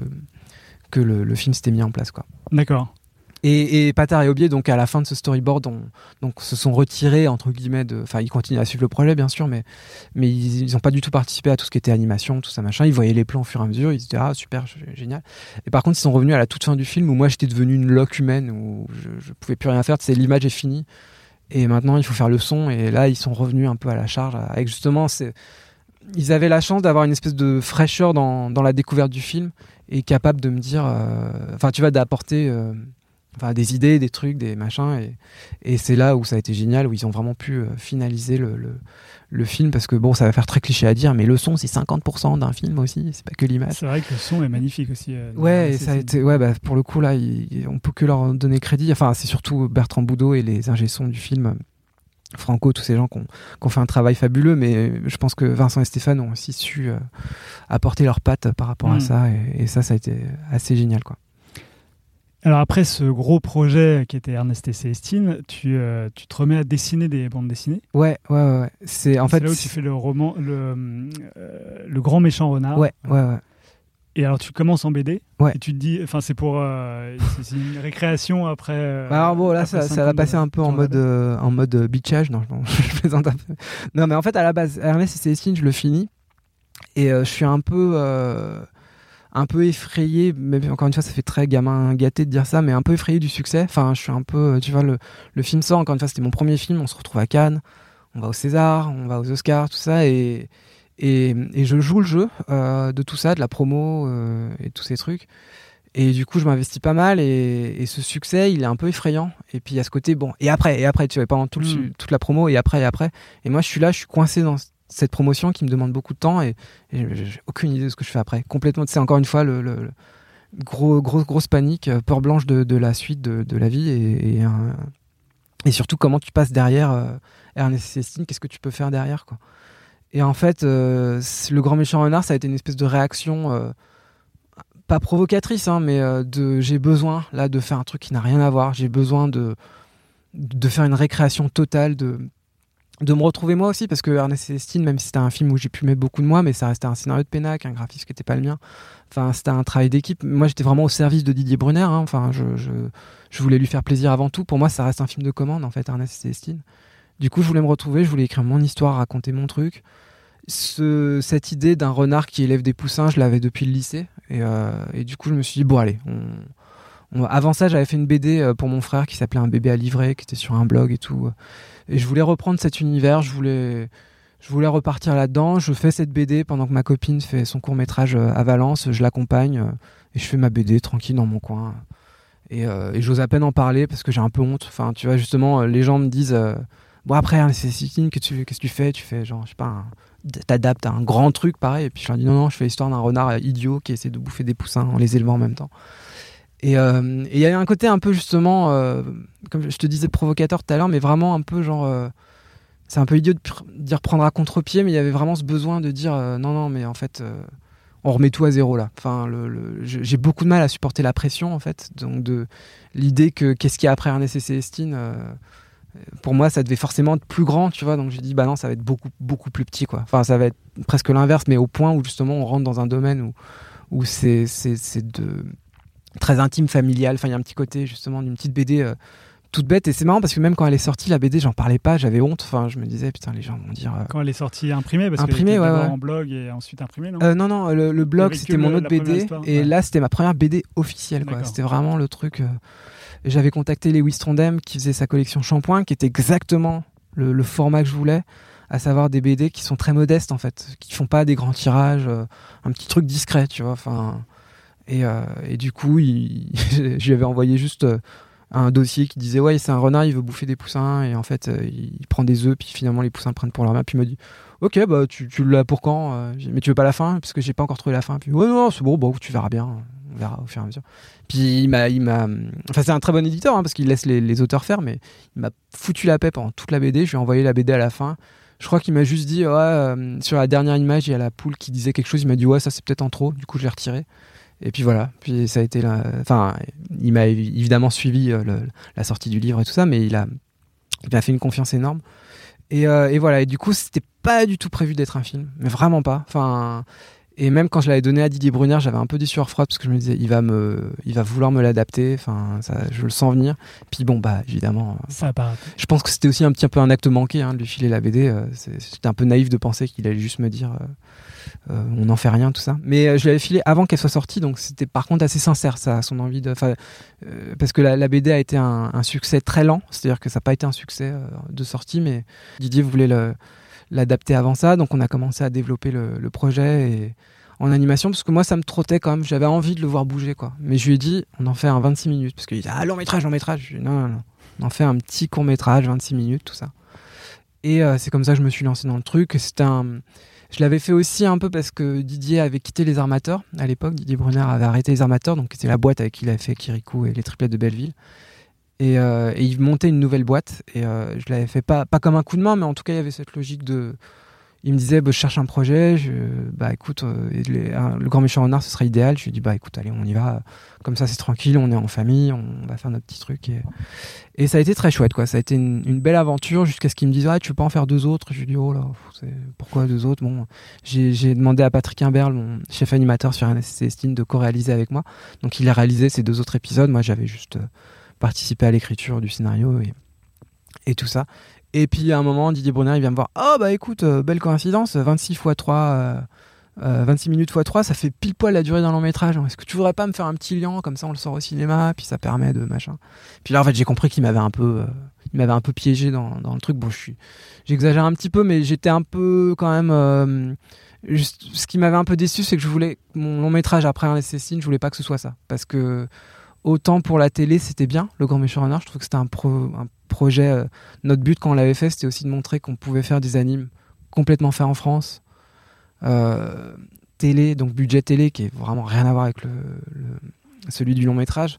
que le, le film s'était mis en place, quoi. D'accord. Et, et Patar et Aubier, donc à la fin de ce storyboard, on, donc se sont retirés entre guillemets. Enfin, ils continuent à suivre le projet, bien sûr, mais mais ils n'ont pas du tout participé à tout ce qui était animation, tout ça machin. Ils voyaient les plans au fur et à mesure, ils se disaient ah super, génial. Et par contre, ils sont revenus à la toute fin du film où moi j'étais devenu une loque humaine où je, je pouvais plus rien faire. C'est l'image est finie et maintenant il faut faire le son. Et là, ils sont revenus un peu à la charge avec justement ils avaient la chance d'avoir une espèce de fraîcheur dans, dans la découverte du film et capable de me dire, euh, enfin tu vas d'apporter euh, enfin, des idées, des trucs, des machins et, et c'est là où ça a été génial, où ils ont vraiment pu euh, finaliser le, le, le film parce que bon, ça va faire très cliché à dire, mais le son c'est 50% d'un film aussi, c'est pas que l'image. C'est vrai que le son est magnifique aussi. euh, Ouais, et ça a été, ouais, bah, pour le coup là, il- on peut que leur donner crédit. Enfin, c'est surtout Bertrand Boudot et les ingé sons du film, Franco, tous ces gens qui ont, fait un travail fabuleux. Mais je pense que Vincent et Stéphane ont aussi su euh, apporter leurs pattes par rapport à Mm. ça, et, et ça, ça a été assez génial, quoi. Alors après ce gros projet qui était Ernest et Célestine, tu, euh, tu te remets à dessiner des bandes dessinées? Ouais, ouais, ouais. ouais. C'est en fait. là où tu fais le roman, le, euh, le grand méchant renard. Ouais, ouais, ouais. Et alors tu commences en BD. Ouais. Et tu te dis, enfin c'est pour, euh, c'est- une récréation après. euh, Bah alors bon, là, ça, ça va passer un peu en mode, en mode bitchage. Non, non, je plaisante un peu. Non, mais en fait, à la base, Ernest et Célestine, je le finis. Et je suis un peu, un peu effrayé. Mais encore une fois, ça fait très gamin gâté de dire ça, mais un peu effrayé du succès. Enfin, je suis un peu, euh, tu vois, le, le film sort. Encore une fois, c'était mon premier film. On se retrouve à Cannes. On va au César, on va aux Oscars, tout ça. Et, et, et je joue le jeu euh, de tout ça, de la promo euh, et tous ces trucs. Et du coup, je m'investis pas mal et, et ce succès, il est un peu effrayant. Et puis, il y a ce côté, bon, et après, et après, tu vois, pendant tout le Mm. su- toute la promo, et après, et après. Et moi, je suis là, je suis coincé dans cette promotion qui me demande beaucoup de temps et, j'ai aucune idée de ce que je fais après. Complètement, c'est encore une fois le, le- gros, grosse, panique, euh, peur blanche de, la suite de, la vie et, surtout comment tu passes derrière euh, Ernest qu'est-ce que tu peux faire derrière quoi. Et en fait, euh, le grand méchant renard, ça a été une espèce de réaction euh, pas provocatrice, hein, mais j'ai besoin là de faire un truc qui n'a rien à voir. J'ai besoin de de faire une récréation totale, de de me retrouver moi aussi, parce que Ernest Célestine, même si c'était un film où j'ai pu mettre beaucoup de moi, mais ça restait un scénario de Pénac, un graphisme qui n'était pas le mien. Enfin, c'était un travail d'équipe. Moi, j'étais vraiment au service de Didier Brunner. hein. Enfin, je, je, voulais lui faire plaisir avant tout. Pour moi, ça reste un film de commande, en fait, Ernest Célestine. Du coup, je voulais me retrouver, je voulais écrire mon histoire, raconter mon truc. Ce, cette idée d'un renard qui élève des poussins, je l'avais depuis le lycée. Et, euh, et du coup, je me suis dit, bon, allez. On- avant ça, j'avais fait une BD euh, pour mon frère qui s'appelait Un bébé à livrer, qui était sur un blog et tout. Et je voulais reprendre cet univers, je voulais, je voulais repartir là-dedans. Je fais cette BD pendant que ma copine fait son court métrage à Valence. Je l'accompagne euh, et je fais ma BD tranquille dans mon coin. Et, euh, j'ose à peine en parler parce que j'ai un peu honte. Enfin, tu vois, justement, euh, les gens me disent euh, Bon, après, hein, c'est Céline, qu'est-ce que tu- qu'est-ce que tu fais? Tu fais, genre, je sais pas, t'adaptes à un grand truc pareil. Et puis je leur dis Non, non, je fais l'histoire d'un renard idiot qui essaie de bouffer des poussins en les élevant en même temps. Et euh, et il y a un côté un peu, justement, euh, comme je te disais, provocateur tout à l'heure, mais vraiment un peu genre. euh, c'est un peu idiot de dire prendre à contre-pied, mais il y avait vraiment ce besoin de dire non, non, mais en fait, on remet tout à zéro là. Enfin, j'ai beaucoup de mal à supporter la pression en fait. Donc, de l'idée que qu'est-ce qu'il y a après Ernest et Célestine, pour moi, ça devait forcément être plus grand, tu vois. Donc, j'ai dit bah non, ça va être beaucoup, beaucoup plus petit quoi. Enfin, ça va être presque l'inverse, mais au point où justement on rentre dans un domaine où, où c'est de très intime, familial. Enfin, il y a un petit côté justement d'une petite BD. euh, toute bête et c'est marrant parce que même quand elle est sortie la BD j'en parlais pas j'avais honte enfin je me disais putain les gens vont dire euh, Quand elle est sortie imprimée, parce Imprimée, ouais, ouais. en blog et ensuite imprimée, non? Euh, non, non, le, le blog, c'était mon autre BD. histoire, et ouais. là, c'était ma première BD officielle. quoi. C'était vraiment le truc. J'avais contacté Lewis Trondheim qui faisait sa collection Shampoing, qui était exactement le, le format que je voulais, à savoir des BD qui sont très modestes, en fait, qui font pas des grands tirages, un petit truc discret, tu vois. Enfin, et, euh, et du coup, il- je lui avais envoyé juste. euh, un dossier qui disait ouais c'est un renard il veut bouffer des poussins et en fait euh, il prend des œufs puis finalement les poussins prennent pour leur mère puis il m'a dit Ok, bah tu, tu l'as pour quand Mais tu veux pas la fin? Parce que j'ai pas encore trouvé la fin. Puis ouais, non, c'est bon, bon, tu verras bien. On verra au fur et à mesure. Puis il m'a, il m'a, enfin c'est un très bon éditeur hein, parce qu'il laisse les, auteurs faire, mais il m'a foutu la paix pendant toute la BD. Je lui ai envoyé la BD à la fin. Je crois qu'il m'a juste dit ouais, sur la dernière image il y a la poule qui disait quelque chose. Il m'a dit ouais ça c'est peut-être en trop. Du coup je l'ai retiré. Et puis voilà. Puis ça a été enfin il m'a évidemment suivi euh, la sortie du livre et tout ça, mais il a, il fait une confiance énorme. Et, euh, et voilà. Et du coup c'était pas du tout prévu d'être un film, mais vraiment pas. Enfin. Et même quand je l'avais donné à Didier Brunner, j'avais un peu des sueurs froides parce que je me disais, il va me, il va vouloir me l'adapter. Enfin, ça, je le sens venir. Puis bon, bah évidemment, Ça a pas raté. je pense que c'était aussi un petit peu un acte manqué hein, de lui filer la BD. euh, C'était un peu naïf de penser qu'il allait juste me dire euh, euh, on n'en fait rien, tout ça. Mais euh, je l'avais filé avant qu'elle soit sortie, donc c'était par contre assez sincère, ça, son envie de. enfin, euh, parce que la, la BD a été un, un succès très lent, c'est-à-dire que ça n'a pas été un succès euh, de sortie, mais Didier voulait le- l'adapter avant ça, donc on a commencé à développer le, projet et en animation parce que moi ça me trottait quand même. J'avais envie de le voir bouger quoi. Mais je lui ai dit on en fait un 26 minutes. Parce qu'il dit ah long métrage long métrage. Je lui ai dit, non non non. On en fait un petit court métrage 26 minutes tout ça. Et euh, c'est comme ça que je me suis lancé dans le truc. C'était un je l'avais fait aussi un peu parce que Didier avait quitté les armateurs à l'époque. Didier Brunner avait arrêté les armateurs. Donc c'était la boîte avec qui il avait fait Kirikou et les triplettes de Belleville et, euh, et il montait une nouvelle boîte. Et euh, je l'avais fait pas, pas comme un coup de main mais en tout cas il y avait cette logique de il me disait bah, je cherche un projet je, bah écoute euh, le grand méchant renard ce serait idéal. Je lui ai dit bah écoute allez on y va. Comme ça c'est tranquille on est en famille on va faire notre petit truc. Et, et ça a été très chouette quoi. Ça a été une, belle aventure jusqu'à ce qu'il me dise ah tu veux pas en faire deux autres. Je lui ai dit oh là pourquoi deux autres? Bon j'ai demandé à Patrick Imberle mon chef animateur sur NSC Estine de co-réaliser avec moi. Donc il a réalisé ces deux autres épisodes. Moi j'avais juste euh, participé à l'écriture du scénario et, tout ça et puis à un moment, Didier Brunner, il vient me voir. Oh bah écoute, euh, belle coïncidence, 26 x 3, euh, euh, 26 minutes x 3, ça fait pile poil la durée d'un long métrage. Est-ce que tu voudrais pas me faire un petit lien comme ça on le sort au cinéma, puis ça permet de machin. Puis là en fait j'ai compris qu'il m'avait un peu, euh, un peu piégé dans, le truc. Bon j'exagère un petit peu, mais j'étais un peu quand même. euh, ce qui m'avait un peu déçu, c'est que je voulais mon long métrage après un Cécile, je voulais pas que ce soit ça, parce que autant pour la télé c'était bien, le grand méchant renard, je trouve que c'était un, pro- un projet. euh, notre but quand on l'avait fait, c'était aussi de montrer qu'on pouvait faire des animes complètement faits en France. Euh, télé, donc budget télé qui est vraiment rien à voir avec celui du long métrage,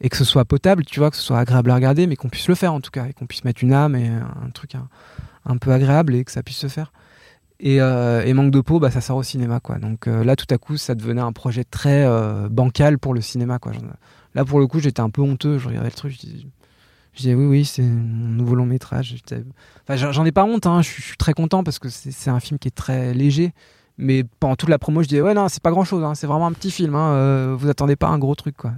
et que ce soit potable, tu vois, que ce soit agréable à regarder, mais qu'on puisse le faire en tout cas, et qu'on puisse mettre une âme et un truc un, peu agréable et que ça puisse se faire. Et, euh, et, manque de peau, bah, ça sort au cinéma, quoi. Donc là, tout à coup, ça devenait un projet très bancal pour le cinéma, quoi. Là, pour le coup, j'étais un peu honteux. Je regardais le truc, je disais, oui, oui, c'est mon nouveau long métrage. Enfin, j'en ai pas honte, hein. je suis très content parce que c'est un film qui est très léger. Mais pendant toute la promo, je disais ouais non, c'est pas grand chose, hein. c'est vraiment un petit film. Hein. Euh, vous attendez pas un gros truc quoi.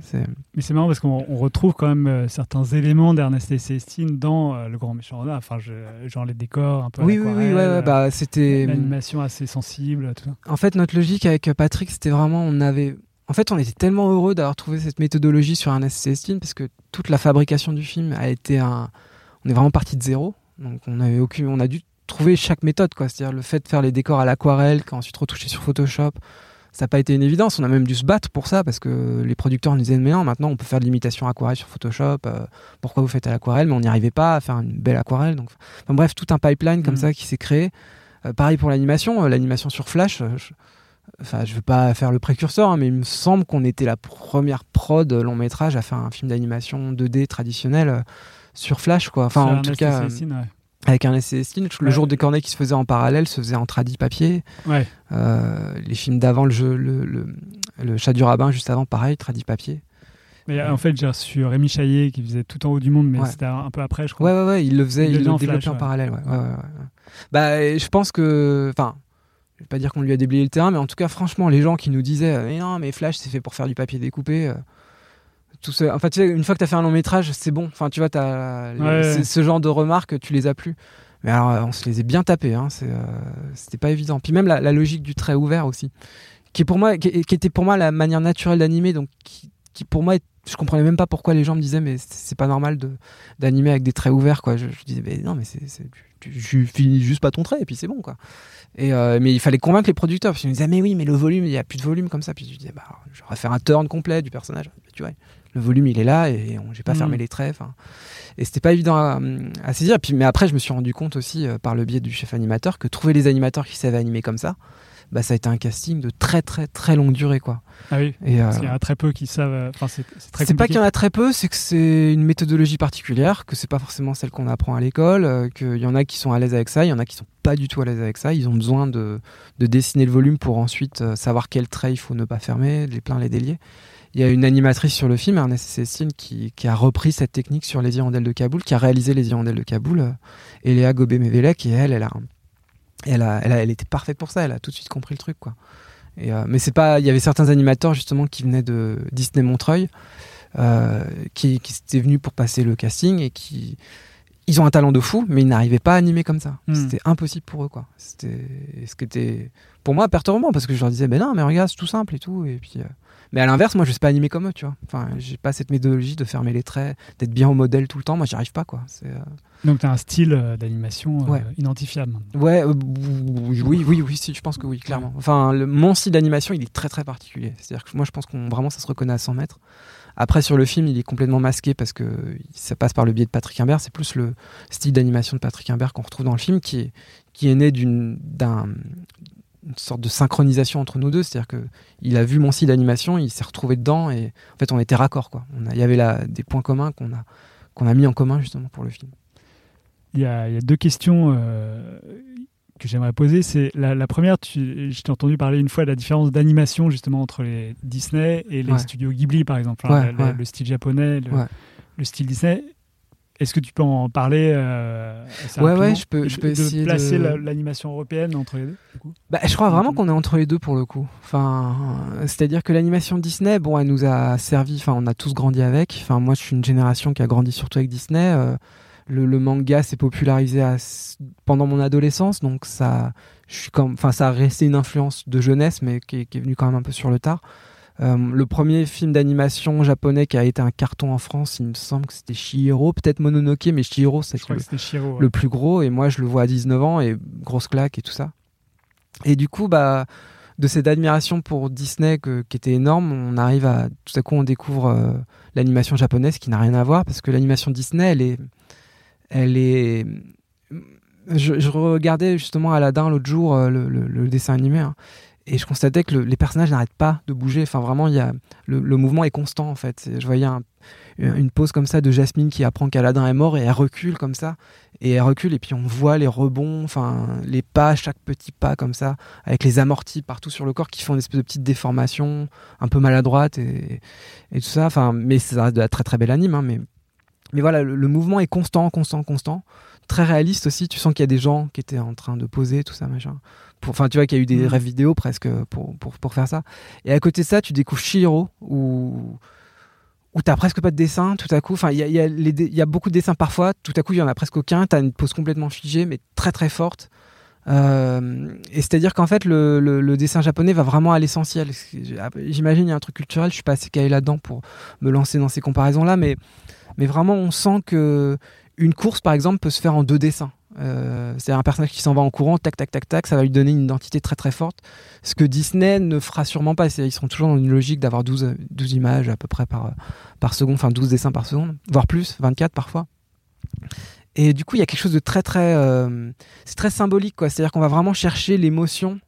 Mais c'est marrant parce qu'on retrouve quand même euh, certains éléments d'Ernest et Célestine dans euh, le Grand Méchant Renard. Enfin, genre les décors un peu. Oui oui oui ouais, bah c'était l'animation assez sensible. Tout ça. En fait, notre logique avec Patrick, c'était vraiment on avait. En fait, on était tellement heureux d'avoir trouvé cette méthodologie sur et Célestine parce que toute la fabrication du film a été un. On est vraiment parti de zéro. Donc on avait aucune, on a dû trouver chaque méthode, quoi. C'est-à-dire le fait de faire les décors à l'aquarelle, ensuite retoucher sur Photoshop, ça n'a pas été une évidence. On a même dû se battre pour ça parce que les producteurs nous disaient mais non, maintenant on peut faire de l'imitation aquarelle sur Photoshop. Euh, pourquoi vous faites à l'aquarelle? Mais on n'y arrivait pas à faire une belle aquarelle. Donc, enfin, bref, tout un pipeline comme mm. ça qui s'est créé. Euh, pareil pour l'animation, euh, l'animation sur Flash. Je, enfin, je veux pas faire le précurseur, hein, mais il me semble qu'on était la première prod long métrage à faire un film d'animation 2D traditionnel sur Flash, quoi. Enfin, en tout cas avec un essai Le jour des cornets qui se faisait en parallèle se faisait en tradi papier. Ouais. Euh, les films d'avant, le, jeu, le, le, chat du rabbin juste avant, pareil, tradi papier. Mais en fait, j'ai reçu Rémi Chaillet qui faisait tout en haut du monde, mais c'était un peu après, je crois. Ouais, ouais, ouais, il le faisait, il, le développait en parallèle. Ouais. Ouais, bah, je pense que. Enfin, je vais pas dire qu'on lui a déblayé le terrain, mais en tout cas, franchement, les gens qui nous disaient mais non, mais Flash, c'est fait pour faire du papier découpé. Euh, tout ce... Enfin, tu sais, une fois que tu as fait un long métrage, c'est bon. Enfin, tu vois, as... ce genre de remarques, tu les as plus. Mais alors, on se les est bien tapés. Hein. Euh, c'était pas évident. Puis même la, logique du trait ouvert aussi, qui est pour moi, qui, était pour moi la manière naturelle d'animer, donc qui, pour moi, je comprenais même pas pourquoi les gens me disaient mais c'est pas normal de d'animer avec des traits ouverts quoi. Je, disais mais non mais c'est, tu, finis juste pas ton trait et puis c'est bon quoi. Et euh, mais il fallait convaincre les producteurs parce qu'ils me disaient mais oui mais le volume il y a plus de volume comme ça. Puis je disais bah j'aurais fait un turn complet du personnage. Tu vois le volume il est là et j'ai pas mm. fermé les traits. Et c'était pas évident à, saisir. Puis, mais après, je me suis rendu compte aussi, euh, par le biais du chef animateur, que trouver les animateurs qui savaient animer comme ça, bah, ça a été un casting de très très très longue durée. Quoi. Ah oui, et, parce qu'il y en a très peu qui savent. Euh, enfin, c'est, c'est pas qu'il y en a très peu, c'est que c'est une méthodologie particulière, que c'est pas forcément celle qu'on apprend à l'école, euh, qu'il y en a qui sont à l'aise avec ça, il y en a qui sont pas du tout à l'aise avec ça. Ils ont besoin de, de dessiner le volume pour ensuite savoir quel trait il faut ne pas fermer, les pleins, les déliés. Il y a une animatrice sur le film, Ernest Cécile, qui, qui, a repris cette technique sur les hirondelles de Kaboul, qui a réalisé les hirondelles de Kaboul, euh, Eléa Gobé-Mevelek, et elle, elle a, elle, a, elle, a, elle était parfaite pour ça, elle a tout de suite compris le truc, quoi. Et, euh, mais c'est pas, il y avait certains animateurs justement qui venaient de Disney Montreuil, euh, qui, qui étaient venus pour passer le casting et qui, ils ont un talent de fou, mais ils n'arrivaient pas à animer comme ça. Hmm. C'était impossible pour eux, quoi. C'était ce qui était pour moi perturbant parce que je leur disais, ben non, mais regarde, c'est tout simple et tout, et puis. Mais à l'inverse, moi, je sais pas animer comme eux, tu vois. Enfin, j'ai pas cette méthodologie de fermer les traits, d'être bien au modèle tout le temps. Moi, j'y arrive pas, quoi. Euh, Donc, tu as un style euh, d'animation euh, identifiable. Ouais, oui, oui, oui, oui, si, je pense que oui, clairement. Enfin, le, mon style d'animation, il est très, très particulier. C'est-à-dire que moi, je pense qu'on vraiment, ça se reconnaît à 100 mètres. Après, sur le film, il est complètement masqué parce que ça passe par le biais de Patrick Imbert. C'est plus le style d'animation de Patrick Imbert qu'on retrouve dans le film qui est, qui est né d'un une sorte de synchronisation entre nous deux, c'est-à-dire que il a vu mon style d'animation, il s'est retrouvé dedans et en fait on était raccord quoi. Il y avait là des points communs qu'on a qu'on a mis en commun justement pour le film. Il y a, y a deux questions euh, que j'aimerais poser. C'est la, première, je t'ai entendu parler une fois de la différence d'animation justement entre les Disney et les studios Ghibli par exemple, le, style japonais, le style Disney. Est-ce que tu peux en parler euh, Ouais, ouais, je peux, je peux de essayer placer l'animation européenne entre les deux. Du coup bah, je crois vraiment qu'on est entre les deux pour le coup. Enfin, c'est-à-dire que l'animation Disney, bon, elle nous a servi. Enfin, on a tous grandi avec. Enfin, moi, je suis une génération qui a grandi surtout avec Disney. Euh, le, manga s'est popularisé pendant mon adolescence, donc ça, je suis comme, enfin, ça a resté une influence de jeunesse, mais qui, qui est venue quand même un peu sur le tard. Euh, le premier film d'animation japonais qui a été un carton en France, il me semble que c'était Shihiro, peut-être Mononoke, mais Shihiro, c'est le, le, plus gros. Et moi, je le vois à 19 ans et grosse claque et tout ça. Et du coup, bah, de cette admiration pour Disney qui était énorme, on arrive à tout à coup on découvre euh, l'animation japonaise qui n'a rien à voir parce que l'animation Disney, elle est, elle est. Je, regardais justement Aladdin l'autre jour, euh, le, dessin animé, hein, et je constatais que le- les personnages n'arrêtent pas de bouger. Enfin, vraiment, il y a, le, mouvement est constant, en fait. Je voyais un- une pose comme ça de Jasmine qui apprend qu'Aladin est mort et elle recule comme ça. Et elle recule, et puis on voit les rebonds, enfin, les pas, chaque petit pas comme ça, avec les amortis partout sur le corps qui font une espèce de petite déformation un peu maladroite et, tout ça. Enfin, mais ça reste de la très très belle anime, hein, mais, mais voilà, le mouvement est constant, constant, constant. Très réaliste aussi. Tu sens qu'il y a des gens qui étaient en train de poser, tout ça, machin. Enfin, tu vois qu'il y a eu des Mhm. rêves vidéo presque pour, pour, pour faire ça. Et à côté de ça, tu découvres Shihiro, où, où t'as presque pas de dessin, tout à coup. Enfin, il y a, y a y beaucoup de dessins parfois, tout à coup, il y en a presque aucun. T'as une pose complètement figée, mais très très forte. Euh, et c'est-à-dire qu'en fait, le, le- le dessin japonais va vraiment à l'essentiel. J'imagine il y a un truc culturel, je suis pas assez calé là-dedans pour me lancer dans ces comparaisons-là, mais, mais vraiment, on sent que une course, par exemple, peut se faire en deux dessins. Euh, c'est un personnage qui s'en va en courant, tac, tac, tac, tac, ça va lui donner une identité très très forte. Ce que Disney ne fera sûrement pas. Ils seront toujours dans une logique d'avoir 12, 12 images à peu près par, par seconde, enfin 12 dessins par seconde, voire plus, 24 parfois. Et du coup, il y a quelque chose de très très. euh, c'est très symbolique, quoi. C'est-à-dire qu'on va vraiment chercher l'émotion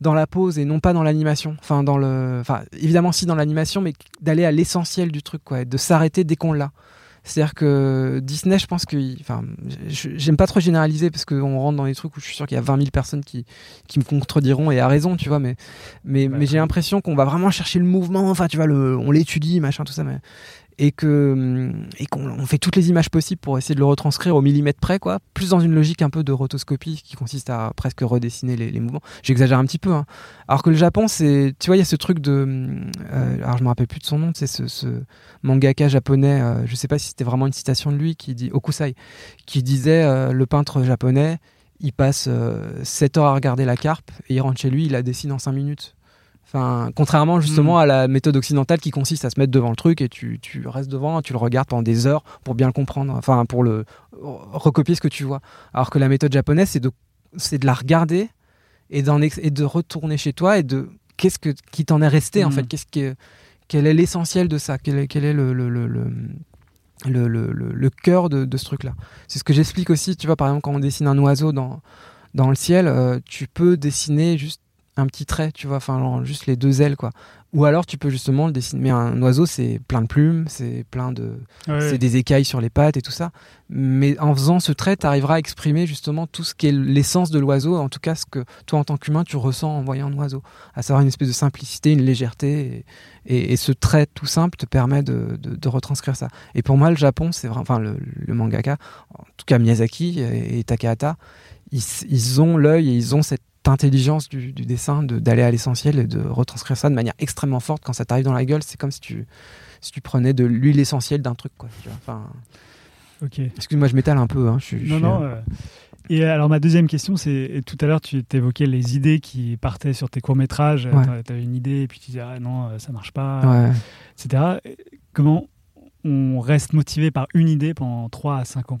dans la pose et non pas dans l'animation. Enfin, dans le. Enfin, évidemment, si dans l'animation, mais d'aller à l'essentiel du truc, quoi. et De s'arrêter dès qu'on l'a. C'est-à-dire que Disney, je pense que. Enfin, j'aime pas trop généraliser parce qu'on rentre dans des trucs où je suis sûr qu'il y a 20 000 personnes qui, qui me contrediront et à raison, tu vois. Mais, mais, mais j'ai l'impression qu'on va vraiment chercher le mouvement. Enfin, tu vois, le, on l'étudie, machin, tout ça. Mais, et que et qu'on on fait toutes les images possibles pour essayer de le retranscrire au millimètre près, quoi. Plus dans une logique un peu de rotoscopie qui consiste à presque redessiner les, les mouvements. J'exagère un petit peu. Hein. Alors que le Japon, c'est, tu vois, il y a ce truc de, euh, alors je me rappelle plus de son nom, c'est ce, ce mangaka japonais. euh, je sais pas si c'était vraiment une citation de lui qui dit Okusai, qui disait euh, le peintre japonais, il passe 7 heures à regarder la carpe et il rentre chez lui, il la dessine en 5 minutes. Enfin, contrairement justement Mm. à la méthode occidentale qui consiste à se mettre devant le truc et tu, tu restes devant, tu le regardes pendant des heures pour bien le comprendre, enfin pour le recopier ce que tu vois. Alors que la méthode japonaise, c'est de, c'est de la regarder et, d'en et de retourner chez toi et de qu'est-ce que, qui t'en est resté en Mm. fait, qu'est-ce que, quel est l'essentiel de ça, quel est, quel est le, le, le, le- le, le, le- le cœur de, de ce truc-là? C'est ce que j'explique aussi, tu vois, par exemple, quand on dessine un oiseau dans, dans le ciel, euh, tu peux dessiner juste un petit trait, tu vois, enfin, juste les deux ailes, quoi. Ou alors, tu peux justement le dessiner. Mais un oiseau, c'est plein de plumes, c'est plein de. Ouais, C'est des écailles sur les pattes et tout ça. Mais en faisant ce trait, tu arriveras à exprimer justement tout ce qui est l'essence de l'oiseau, en tout cas ce que toi, en tant qu'humain, tu ressens en voyant un oiseau. À savoir une espèce de simplicité, une légèreté. Et, et- et ce trait tout simple te permet de, de- de retranscrire ça. Et pour moi, le Japon, c'est vraiment. Enfin, le, le mangaka, en tout cas Miyazaki et, et Takahata, ils, ils ont l'œil et ils ont cette intelligence du, du dessin de- d'aller à l'essentiel et de retranscrire ça de manière extrêmement forte quand ça t'arrive dans la gueule c'est comme si tu si tu prenais de l'huile essentielle d'un truc quoi tu vois. Enfin, Ok. excuse-moi je m'étale un peu hein, je suis- je Non, suis, non. euh, euh, Et alors, ma deuxième question, c'est tout à l'heure, tu évoquais les idées qui partaient sur tes courts-métrages. Ouais. Tu avais une idée et puis tu disais, ah non, euh, ça marche pas, ouais. etc. Comment on reste motivé par une idée pendant 3 à 5 ans?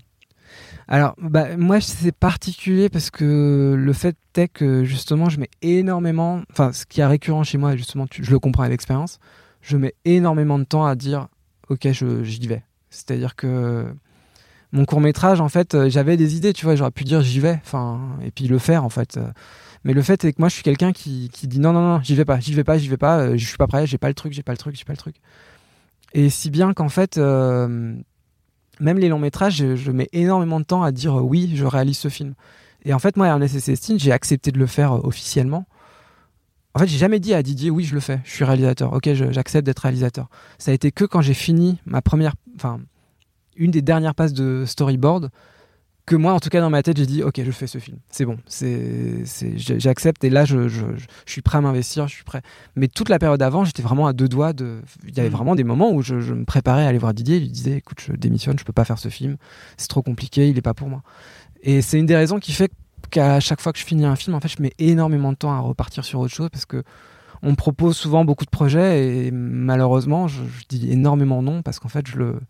Alors, bah, moi, c'est particulier parce que le fait est que justement, je mets énormément. Enfin, ce qui est récurrent chez moi, justement, je le comprends avec l'expérience, je mets énormément de temps à dire Ok, j'y vais. C'est-à-dire que mon court-métrage, en fait, euh, j'avais des idées, tu vois, j'aurais pu dire j'y vais, enfin, et puis le faire, en fait. Mais le fait est que moi, je suis quelqu'un qui, qui dit non, non, non, j'y vais pas, j'y vais pas, j'y vais pas, euh, je suis pas prêt, j'ai pas le truc, j'ai pas le truc, j'ai pas le truc. Et si bien qu'en fait, euh, même les longs métrages, je, mets énormément de temps à dire euh, oui, je réalise ce film. Et en fait, moi, Ernest et Célestine, j'ai accepté de le faire euh, officiellement. En fait, j'ai jamais dit à Didier oui, je le fais, je suis réalisateur. Ok, j'accepte d'être réalisateur. Ça a été que quand j'ai fini ma première, enfin, une des dernières passes de storyboard, que moi, en tout cas dans ma tête, j'ai dit ok, je fais ce film. C'est bon, c'est, j'accepte. Et là, je, je, je- je suis prêt à m'investir, je suis prêt. Mais toute la période avant, j'étais vraiment à deux doigts de. Il y avait Mhm. vraiment des moments où je, je me préparais à aller voir Didier. Je lui disais écoute, je démissionne, je peux pas faire ce film. C'est trop compliqué, il est pas pour moi. Et c'est une des raisons qui fait qu'à chaque fois que je finis un film, en fait, je mets énormément de temps à repartir sur autre chose parce que on me propose souvent beaucoup de projets et malheureusement, je, je dis énormément non parce qu'en fait, je le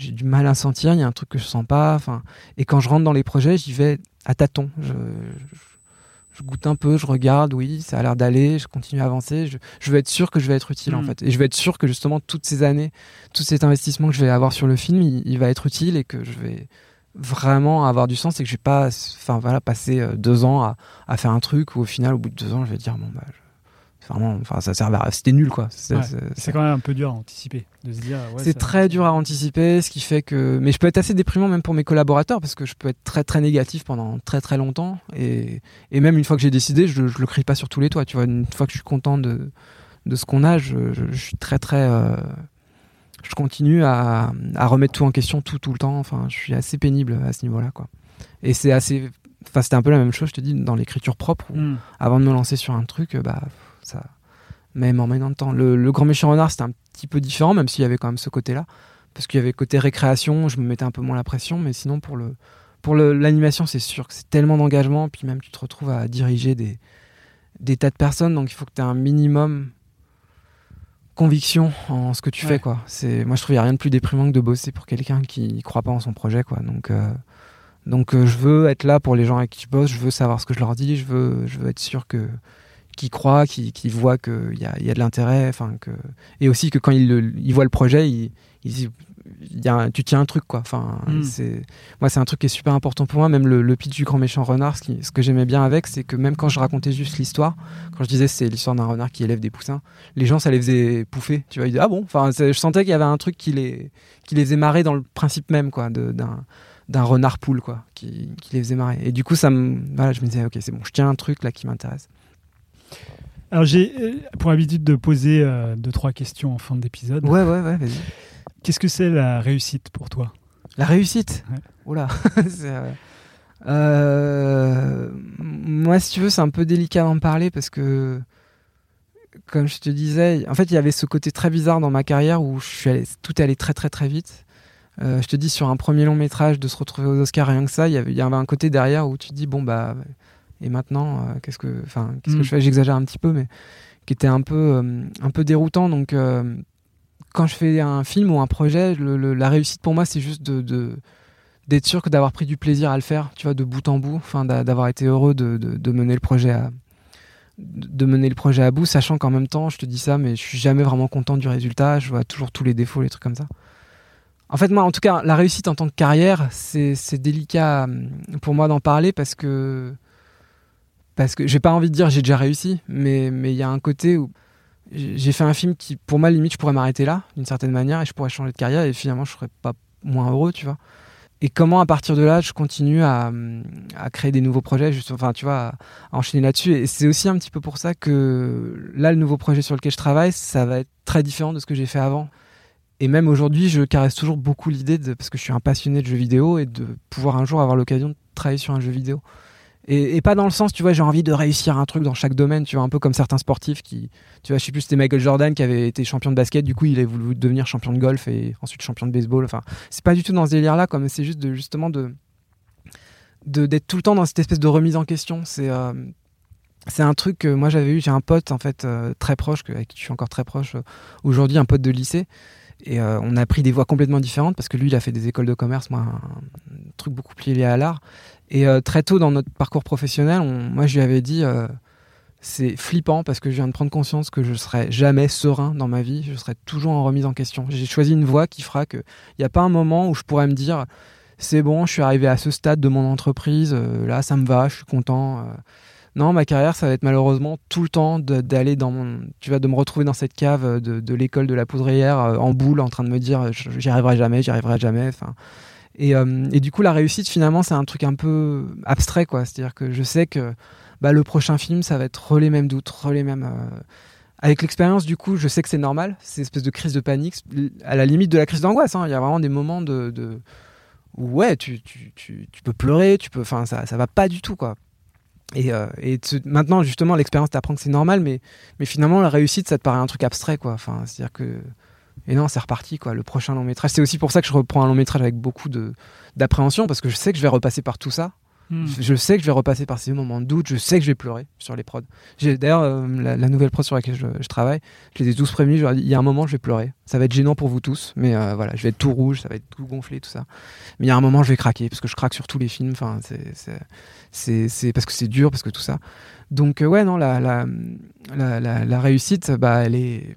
j'ai du mal à sentir, il y a un truc que je sens pas. Enfin, et quand je rentre dans les projets, j'y vais à tâtons. Je, je- je goûte un peu, je regarde, oui, ça a l'air d'aller, je continue à avancer. Je, je veux être sûr que je vais être utile en Mm. fait, et je veux être sûr que justement toutes ces années, tout cet investissement que je vais avoir sur le film, il, il va être utile et que je vais vraiment avoir du sens et que je vais pas, enfin voilà, passer euh, deux ans à, à faire un truc où au final, au bout de deux ans, je vais dire bon bah, je- Vraiment, enfin, ça servait à... C'était nul, quoi. C'est Ouais. quand même un peu dur à anticiper, de se dire. ouais, c'est ça- très dur à anticiper, ce qui fait que. Mais je peux être assez déprimant même pour mes collaborateurs parce que je peux être très très négatif pendant très très longtemps et, et même une fois que j'ai décidé, je, je le crie pas sur tous les toits. Tu vois, une fois que je suis content de, de ce qu'on a, je, je- je suis très très. euh, je continue à, à remettre tout en question tout tout le temps. Enfin, je suis assez pénible à ce niveau-là, quoi. Et c'est assez. Enfin, c'était un peu la même chose, je te dis, dans l'écriture propre. où Hmm. avant de me lancer sur un truc, euh, bah ça, même en même temps. Le, le grand méchant renard, c'était un petit peu différent, même s'il y avait quand même ce côté-là, parce qu'il y avait côté récréation, je me mettais un peu moins la pression, mais sinon pour le pour l'animation, c'est sûr que c'est tellement d'engagement, puis même tu te retrouves à diriger des des tas de personnes, donc il faut que tu aies un minimum conviction en ce que tu Ouais. fais quoi. C'est moi je trouve qu'il y a rien de plus déprimant que de bosser pour quelqu'un qui croit pas en son projet quoi. Donc euh, donc euh, je veux être là pour les gens avec qui je bosse, je veux savoir ce que je leur dis, je veux, je veux être sûr que qu'ils croient, qu'ils qu'ils voient qu'il y a, il y a de l'intérêt, enfin que et aussi que quand ils, le- ils voient le projet, ils, ils disent il y a un- tu tiens un truc quoi. Enfin Mm. c'est moi c'est un truc qui est super important pour moi. Même le, le pitch du grand méchant renard, ce, qui- ce que j'aimais bien avec, c'est que même quand je racontais juste l'histoire, quand je disais c'est l'histoire d'un renard qui élève des poussins, les gens ça les faisait pouffer. Tu vois ils disaient ah bon? Enfin je sentais qu'il y avait un truc qui les qui les faisait marrer dans le principe même quoi d'un renard poule quoi qui, qui les faisait marrer et du coup ça me voilà je me disais ok c'est bon je tiens un truc là qui m'intéresse Alors, j'ai euh, pour habitude de poser euh, deux, trois questions en fin d'épisode. ouais ouais ouais vas-y. Qu'est-ce que c'est la réussite pour toi? La réussite? Ouais. oula. C'est, euh, euh, moi si tu veux c'est un peu délicat d'en parler parce que comme je te disais en fait il y avait ce côté très bizarre dans ma carrière où je suis allé, tout est allé très très très vite. Je te dis sur un premier long métrage de se retrouver aux Oscars rien que ça il y avait, il y avait un côté derrière où tu te dis bon bah et maintenant euh, qu'est-ce que enfin qu'est-ce Mm. que je fais? J'exagère un petit peu mais qui était un peu euh, un peu déroutant. Donc euh, quand je fais un film ou un projet le- le- la réussite pour moi c'est juste de, d'être sûr que d'avoir pris du plaisir à le faire tu vois de bout en bout enfin d'a- d'avoir été heureux de, de- de mener le projet à de mener le projet à bout sachant qu'en même temps je te dis ça mais je suis jamais vraiment content du résultat. Je vois toujours tous les défauts les trucs comme ça. En fait moi en tout cas la réussite en tant que carrière c'est c'est délicat pour moi d'en parler parce que parce que j'ai pas envie de dire j'ai déjà réussi mais mais il y a un côté où j'ai fait un film qui pour moi limite je pourrais m'arrêter là d'une certaine manière et je pourrais changer de carrière et finalement je serais pas moins heureux tu vois. Et comment à partir de là je continue à, créer des nouveaux projets juste enfin tu vois à, enchaîner là-dessus. Et c'est aussi un petit peu pour ça que là le nouveau projet sur lequel je travaille ça va être très différent de ce que j'ai fait avant. Et même aujourd'hui je caresse toujours beaucoup l'idée parce que je suis un passionné de jeux vidéo et de pouvoir un jour avoir l'occasion de travailler sur un jeu vidéo et, pas dans le sens, tu vois, j'ai envie de réussir un truc dans chaque domaine, tu vois, un peu comme certains sportifs qui, tu vois, je sais plus, c'était Michael Jordan qui avait été champion de basket, du coup, il a voulu devenir champion de golf et ensuite champion de baseball. Enfin, c'est pas du tout dans ce délire-là, comme c'est juste de, justement de, d'être tout le temps dans cette espèce de remise en question. C'est, euh, un truc que moi j'avais eu, j'ai un pote, en fait, euh, très proche, avec qui je suis encore très proche euh, aujourd'hui, un pote de lycée. Et on a pris des voies complètement différentes parce que lui, il a fait des écoles de commerce, moi, un truc beaucoup plus lié à l'art. Et euh, très tôt dans notre parcours professionnel, on- moi je lui avais dit euh, c'est flippant parce que je viens de prendre conscience que je serai jamais serein dans ma vie, je serai toujours en remise en question. J'ai choisi une voie qui fera qu'il n'y a pas un moment où je pourrais me dire c'est bon, je suis arrivé à ce stade de mon entreprise, euh, là ça me va, je suis content. Non, ma carrière, ça va être malheureusement tout le temps d'aller dans mon. Tu vas de me retrouver dans cette cave de, l'école de la poudrière en boule en train de me dire j'y arriverai jamais, j'y arriverai jamais. Enfin, et, euh, et du coup, la réussite, finalement, c'est un truc un peu abstrait, quoi. C'est-à-dire que je sais que bah, le prochain film, ça va être les mêmes doutes, les mêmes. euh, Avec l'expérience, du coup, je sais que c'est normal, c'est espèce de crise de panique, à la limite de la crise d'angoisse. hein. Il y a vraiment des moments de. ouais, tu, tu, peux pleurer, tu peux. Enfin, ça, ça va pas du tout, quoi. Et, euh, maintenant, justement, l'expérience t'apprend que c'est normal, mais, mais finalement, la réussite, ça te paraît un truc abstrait, quoi. Enfin, c'est-à-dire que. Et non, c'est reparti, quoi. Le prochain long métrage. C'est aussi pour ça que je reprends un long métrage avec beaucoup d'appréhension, parce que je sais que je vais repasser par tout ça. Hmm. Je- sais que je vais repasser par ces moments de doute. Je sais que je vais pleurer sur les prods. D'ailleurs euh, la, la nouvelle prod sur laquelle je, je travaille. Je les ai tous prévenus. Je leur ai dit, il y a un moment, je vais pleurer. Ça va être gênant pour vous tous, mais euh, voilà, je vais être tout rouge, ça va être tout gonflé, tout ça. Mais il y a un moment, je vais craquer parce que je craque sur tous les films. Enfin, c'est parce que c'est dur, parce que tout ça. Donc euh, ouais, non, la, la, la réussite, bah, elle est.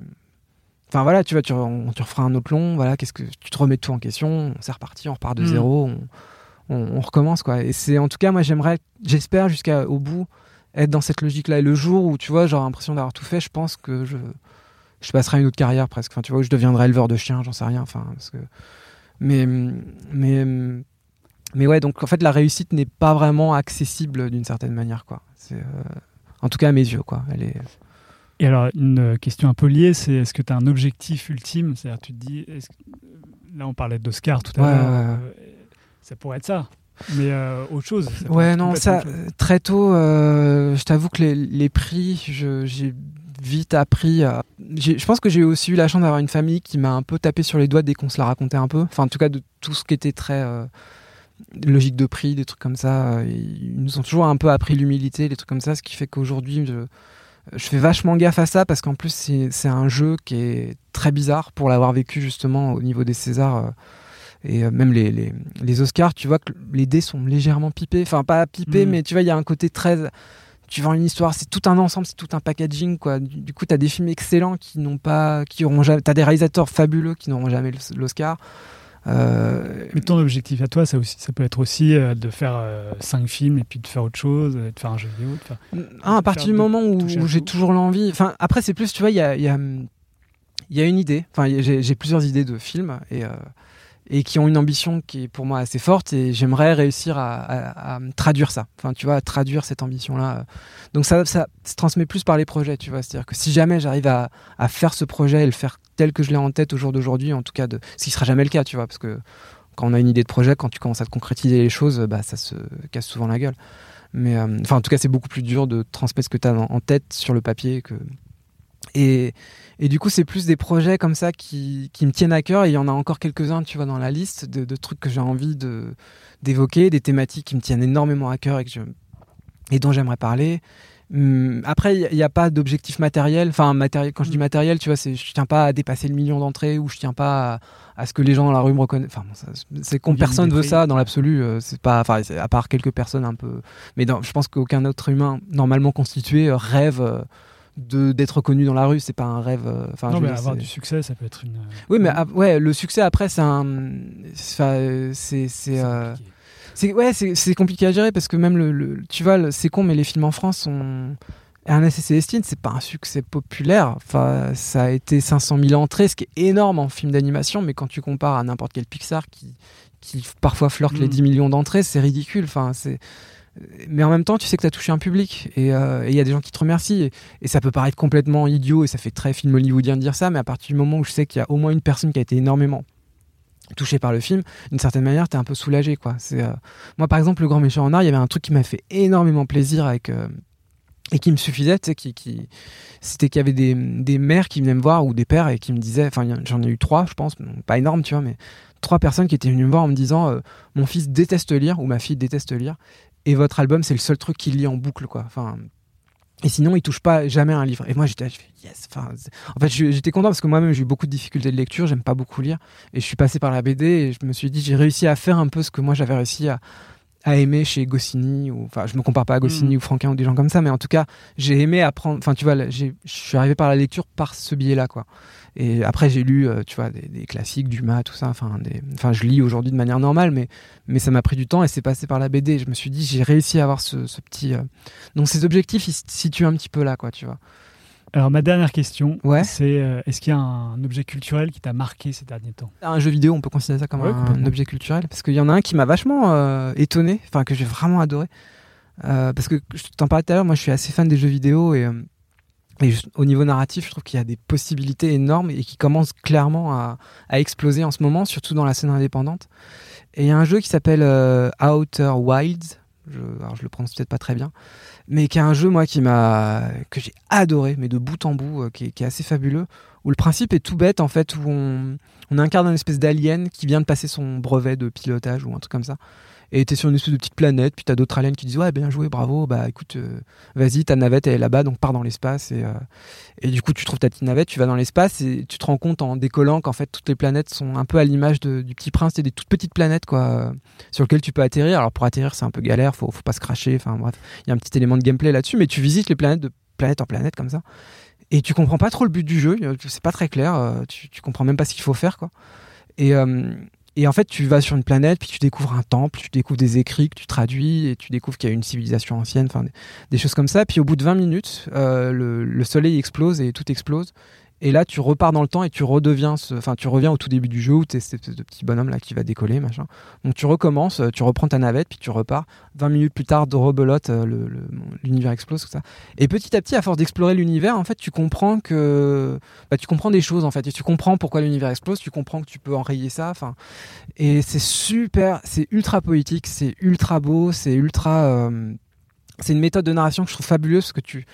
Enfin voilà, tu vois, tu, on- tu referas un autre long. Voilà, qu'est-ce que tu te remets tout en question. C'est reparti, on repart de Mm. zéro. On, on, on recommence quoi. Et c'est en tout cas, moi j'aimerais, j'espère jusqu'au bout être dans cette logique-là. Et le jour où, tu vois, j'aurai l'impression d'avoir tout fait, je pense que je, je passerai une autre carrière presque. Enfin, tu vois, où je deviendrai éleveur de chiens, j'en sais rien. Enfin, parce que... Mais, mais, mais ouais, donc en fait, la réussite n'est pas vraiment accessible d'une certaine manière, quoi. C'est, euh, en tout cas, à mes yeux, quoi. Elle est. Et alors, une question un peu liée, c'est est-ce que tu as un objectif ultime? C'est-à-dire, tu te dis, là, on parlait d'Oscar tout à Ouais, l'heure, ouais, ouais. euh, ça pourrait être ça. Mais euh, autre chose. ça Ouais, non, ça, très tôt, euh, je t'avoue que les, les prix, j'ai vite appris Je pense que j'ai aussi eu la chance d'avoir une famille qui m'a un peu tapé sur les doigts dès qu'on se la racontait un peu. Enfin, en tout cas, de tout ce qui était très. logique de prix, des trucs comme ça. Ils nous ont toujours un peu appris l'humilité, des trucs comme ça, ce qui fait qu'aujourd'hui, je, je fais vachement gaffe à ça parce qu'en plus, c'est un jeu qui est très bizarre pour l'avoir vécu justement au niveau des Césars. euh, et euh, même les, les, les Oscars, tu vois que les dés sont légèrement pipés. Enfin, pas pipés, Mm. mais tu vois, il y a un côté très. Tu vends une histoire, c'est tout un ensemble, c'est tout un packaging, quoi. Du, du coup, tu as des films excellents qui n'ont pas. qui auront jamais. T'as des réalisateurs fabuleux qui n'auront jamais l'Os- l'Oscar. Euh, Mais ton objectif à toi, ça, aussi, ça peut être aussi euh, de faire 5 films et puis de faire autre chose, euh, de faire un jeu vidéo. De faire... Ah, à partir du moment où, j'ai toujours l'envie. Enfin, après, c'est plus, tu vois, il y a, y, a, y a une idée. Enfin, j'ai plusieurs idées de films et, euh, et qui ont une ambition qui est pour moi assez forte et j'aimerais réussir à, traduire ça. Enfin, tu vois, à traduire cette ambition-là. Donc, ça, ça se transmet plus par les projets, tu vois. C'est-à-dire que si jamais j'arrive à, faire ce projet et le faire tel que je l'ai en tête au jour d'aujourd'hui, en tout cas, de, ce qui sera jamais le cas, tu vois, parce que quand on a une idée de projet, quand tu commences à te concrétiser les choses, bah, ça se casse souvent la gueule. Mais euh, enfin, en tout cas, c'est beaucoup plus dur de transmettre ce que tu as en tête sur le papier que. Et, et du coup, c'est plus des projets comme ça qui, qui me tiennent à cœur. Et il y en a encore quelques-uns, tu vois, dans la liste de, de trucs que j'ai envie de d'évoquer, des thématiques qui me tiennent énormément à cœur et, que je, et dont j'aimerais parler. Hum, Après, il n'y a, pas d'objectif matériel. Enfin, matériel, quand je dis matériel, tu vois, c'est, je tiens pas à dépasser le million d'entrées ou je tiens pas à, à ce que les gens dans la rue me reconnaissent. Enfin, bon, c'est con, Gagner personne des veut ça dans l'absolu. euh, C'est pas, enfin, à part quelques personnes un peu. Mais dans- je pense qu'aucun autre humain normalement constitué euh, rêve euh, d'être reconnu dans la rue. C'est pas un rêve. euh, Enfin, non, mais dire, avoir du succès, ça peut être une. Oui, mais ouais, le succès après, c'est un, euh, c'est, c'est, euh, ouais, c'est compliqué à gérer parce que même le, le- tu vois, c'est con, mais les films en France sont Ernest et Célestine, c'est pas un succès populaire. Enfin, ça a été 500 000 entrées, ce qui est énorme en film d'animation, mais quand tu compares à n'importe quel Pixar qui, qui parfois flirte les Mm. 10 millions d'entrées, c'est ridicule. Enfin, c'est mais en même temps, tu sais que tu as touché un public et euh, et il y a des gens qui te remercient. Et, ça peut paraître complètement idiot et ça fait très film hollywoodien de dire ça, mais à partir du moment où je sais qu'il y a au moins une personne qui a été énormément touchée par le film, d'une certaine manière, tu es un peu soulagé. Quoi. C'est, euh, Moi, par exemple, Le Grand Méchant en Art, il y avait un truc qui m'a fait énormément plaisir avec. euh, et qui me suffisait, c'était qu'il y avait des, mères qui venaient me voir ou des pères et qui me disaient, enfin, j'en ai eu trois, je pense, pas énorme, tu vois, mais trois personnes qui étaient venues me voir en me disant, mon fils déteste lire ou ma fille déteste lire, et votre album, c'est le seul truc qu'il lit en boucle, quoi. Enfin, et sinon, il touche pas jamais à un livre. Et moi, j'étais, yes. Enfin, en fait, j'étais content parce que moi-même, j'ai eu beaucoup de difficultés de lecture. J'aime pas beaucoup lire. Et je suis passé par la BD et je me suis dit, j'ai réussi à faire un peu ce que moi j'avais réussi à, à aimer chez Goscinny. Ou, enfin, je me compare pas à Goscinny Mhm. ou Franquin ou des gens comme ça, mais en tout cas, j'ai aimé apprendre. Enfin, tu vois, là, je suis arrivé par la lecture par ce biais-là, quoi. Et après, j'ai lu, euh, tu vois, des, des classiques, Dumas, tout ça. Enfin, des... enfin je lis aujourd'hui de manière normale, mais, mais ça m'a pris du temps et c'est passé par la BD. Je me suis dit, j'ai réussi à avoir ce, ce petit. euh, Donc, ces objectifs, ils se situent un petit peu là, quoi, tu vois. Alors, ma dernière question, Ouais. c'est euh, est-ce qu'il y a un objet culturel qui t'a marqué ces derniers temps? Un jeu vidéo, on peut considérer ça comme Ouais, un, objet culturel. Parce qu'il y en a un qui m'a vachement euh, étonné, enfin que j'ai vraiment adoré. Euh, parce que je t'en parlais tout à l'heure, moi je suis assez fan des jeux vidéo et, au niveau narratif, je trouve qu'il y a des possibilités énormes et qui commencent clairement à, à exploser en ce moment, surtout dans la scène indépendante. Et il y a un jeu qui s'appelle Outer Wilds. Je, alors je le prononce peut-être pas très bien, mais qui est un jeu moi qui m'a que j'ai adoré, mais de bout en bout, euh, qui, est, assez fabuleux. Où le principe est tout bête en fait, où on, on incarne une espèce d'alien qui vient de passer son brevet de pilotage ou un truc comme ça. Et t'es sur une espèce de petite planète, puis t'as d'autres aliens qui disent ouais bien joué, bravo, bah écoute, euh, vas-y ta navette elle est là-bas, donc pars dans l'espace et, euh, et du coup tu trouves ta petite navette, tu vas dans l'espace et tu te rends compte en décollant qu'en fait toutes les planètes sont un peu à l'image du Petit Prince, c'est des toutes petites planètes quoi, euh, sur lesquelles tu peux atterrir. Alors pour atterrir c'est un peu galère, faut, faut pas se cracher, enfin bref, il y a un petit élément de gameplay là-dessus, mais tu visites les planètes de planète en planète comme ça. Et tu comprends pas trop le but du jeu, c'est pas très clair, tu, tu comprends même pas ce qu'il faut faire quoi. Et, et en fait, tu vas sur une planète, puis tu découvres un temple, tu découvres des écrits que tu traduis, et tu découvres qu'il y a une civilisation ancienne, enfin des, choses comme ça. Puis au bout de 20 minutes, euh, le, le, soleil explose et tout explose. Et là, tu repars dans le temps et tu redeviens, enfin, tu reviens au tout début du jeu où tu es ce, petit bonhomme là qui va décoller, machin. Donc tu recommences, tu reprends ta navette, puis tu repars. 20 minutes plus tard, de rebelote, euh, l'univers explose, tout ça. Et petit à petit, à force d'explorer l'univers, en fait, tu comprends que, bah, tu comprends des choses, en fait, et tu comprends pourquoi l'univers explose, tu comprends que tu peux enrayer ça, enfin. Et c'est super, c'est ultra poétique, c'est ultra beau, c'est ultra. Euh, c'est une méthode de narration que je trouve fabuleuse que tu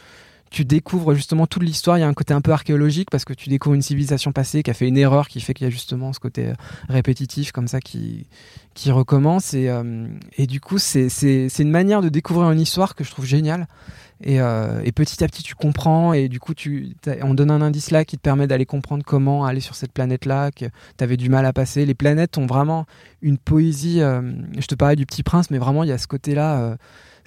tu découvres justement toute l'histoire. Il y a un côté un peu archéologique parce que tu découvres une civilisation passée qui a fait une erreur qui fait qu'il y a justement ce côté euh, répétitif comme ça qui, qui recommence. Et, euh, et du coup, c'est une manière de découvrir une histoire que je trouve géniale. Et, euh, et, petit à petit, tu comprends. Et du coup, tu, on donne un indice là qui te permet d'aller comprendre comment aller sur cette planète-là, que tu avais du mal à passer. Les planètes ont vraiment une poésie. je te parlais du Petit Prince, mais vraiment, il y a ce côté-là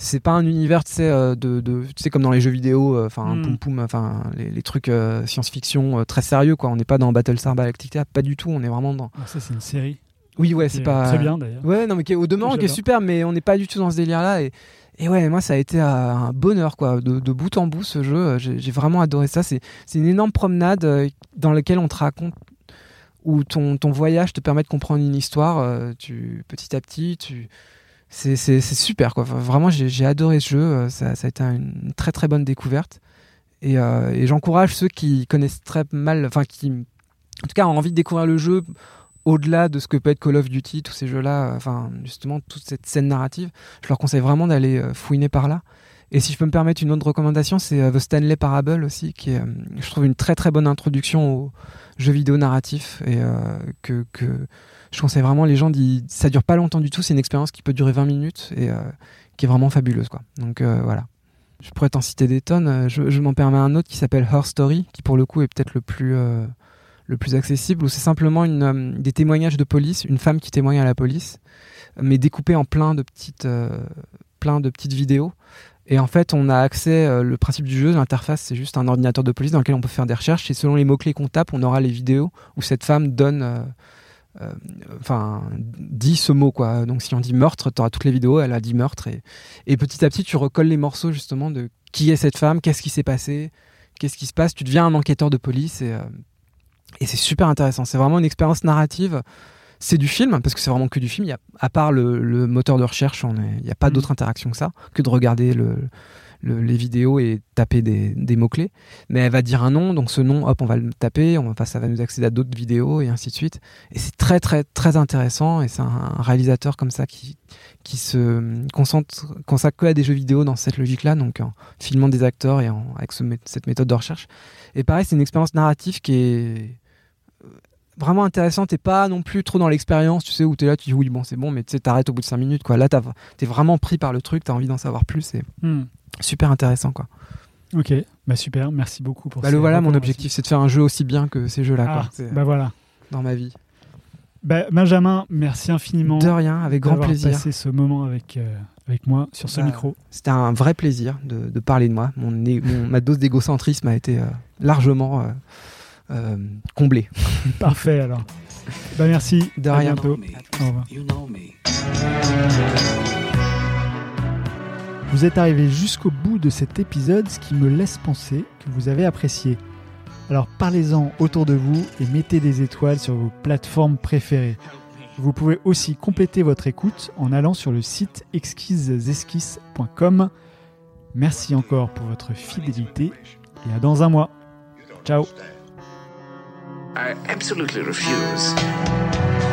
c'est pas un univers tu sais euh, de, de tu sais comme dans les jeux vidéo euh, enfin mm. poum poum enfin les, trucs euh, science-fiction très sérieux quoi on n'est pas dans Battlestar Galactica pas du tout on est vraiment dans ah, ça c'est une série oui ouais c'est pas très bien d'ailleurs ouais non mais qui est, au demeurant qui est super mais on n'est pas du tout dans ce délire là et et ouais, moi, ça a été un bonheur, quoi, de, de bout en bout, ce jeu. J'ai vraiment adoré ça. C'est une énorme promenade dans laquelle on te raconte, où ton, ton voyage te permet de comprendre une histoire. tu, petit à petit, tu, c'est super quoi. vraiment, j'ai adoré ce jeu. Euh, ça, a été une très très bonne découverte. Et, euh, et j'encourage ceux qui connaissent très mal, enfin qui, en tout cas, ont envie de découvrir le jeu au-delà de ce que peut être Call of Duty, tous ces jeux-là, euh, enfin justement toute cette scène narrative. Je leur conseille vraiment d'aller fouiner par là. Et si je peux me permettre une autre recommandation, c'est The Stanley Parable aussi, qui est, je trouve, une très très bonne introduction aux jeux vidéo narratifs et que, que je conseille vraiment les gens d'y... ça dure pas longtemps du tout c'est une expérience qui peut durer 20 minutes et euh, qui est vraiment fabuleuse quoi. Donc euh, voilà. Je pourrais t'en citer des tonnes. Euh, je, m'en permets un autre qui s'appelle Her Story qui pour le coup est peut-être le plus le plus accessible où c'est simplement des témoignages de police une femme qui témoigne à la police mais découpé en plein de petites plein de petites vidéos et en fait, on a accès, le principe du jeu, l'interface, c'est juste un ordinateur de police dans lequel on peut faire des recherches. Et selon les mots-clés qu'on tape, on aura les vidéos où cette femme donne euh, enfin, dit ce mot, quoi. Donc, si on dit meurtre, tu auras toutes les vidéos, elle a dit meurtre. Et, et petit à petit, tu recolles les morceaux, justement, de qui est cette femme, qu'est-ce qui s'est passé, qu'est-ce qui se passe. Tu deviens un enquêteur de police euh, et c'est super intéressant. C'est vraiment une expérience narrative. C'est du film, parce que c'est vraiment que du film. Il y a, à part le, moteur de recherche, il n'y a pas mmh. d'autre interaction que ça, que de regarder le, les vidéos et taper des, mots-clés. Mais elle va dire un nom, donc ce nom, hop, on va le taper, on va, ça va nous accéder à d'autres vidéos et ainsi de suite. Et c'est très, très, très intéressant. Et c'est un, réalisateur comme ça qui, qui se concentre, consacre que à des jeux vidéo dans cette logique-là, donc en filmant des acteurs et en, avec cette méthode de recherche. Et pareil, c'est une expérience narrative qui est vraiment intéressante et pas non plus trop dans l'expérience, tu sais, où tu es là, tu dis oui, bon, c'est bon, mais tu sais, t'arrêtes au bout de 5 minutes, quoi. Là, t'es vraiment pris par le truc, t'as envie d'en savoir plus. Et... Hmm super intéressant quoi. Ok, bah super, merci beaucoup pour bah le voilà, mon objectif, c'est de faire un jeu aussi bien que ces jeux-là. Ah, bah voilà. Dans ma vie. Bah, Benjamin, merci infiniment. De rien, avec grand plaisir. passé ce moment avec, euh, avec moi sur ce bah, micro. C'était un vrai plaisir de, de, parler de moi. Mon, ma dose d'égocentrisme a été euh, largement euh, comblée. Parfait alors. Bah merci. De rien. Bientôt. Au revoir. Vous êtes arrivé jusqu'au bout de cet épisode, ce qui me laisse penser que vous avez apprécié. Alors parlez-en autour de vous et mettez des étoiles sur vos plateformes préférées. Vous pouvez aussi compléter votre écoute en allant sur le site exquisesesquisses.com. Merci encore pour votre fidélité et à dans un mois. Ciao. I absolutely refuse.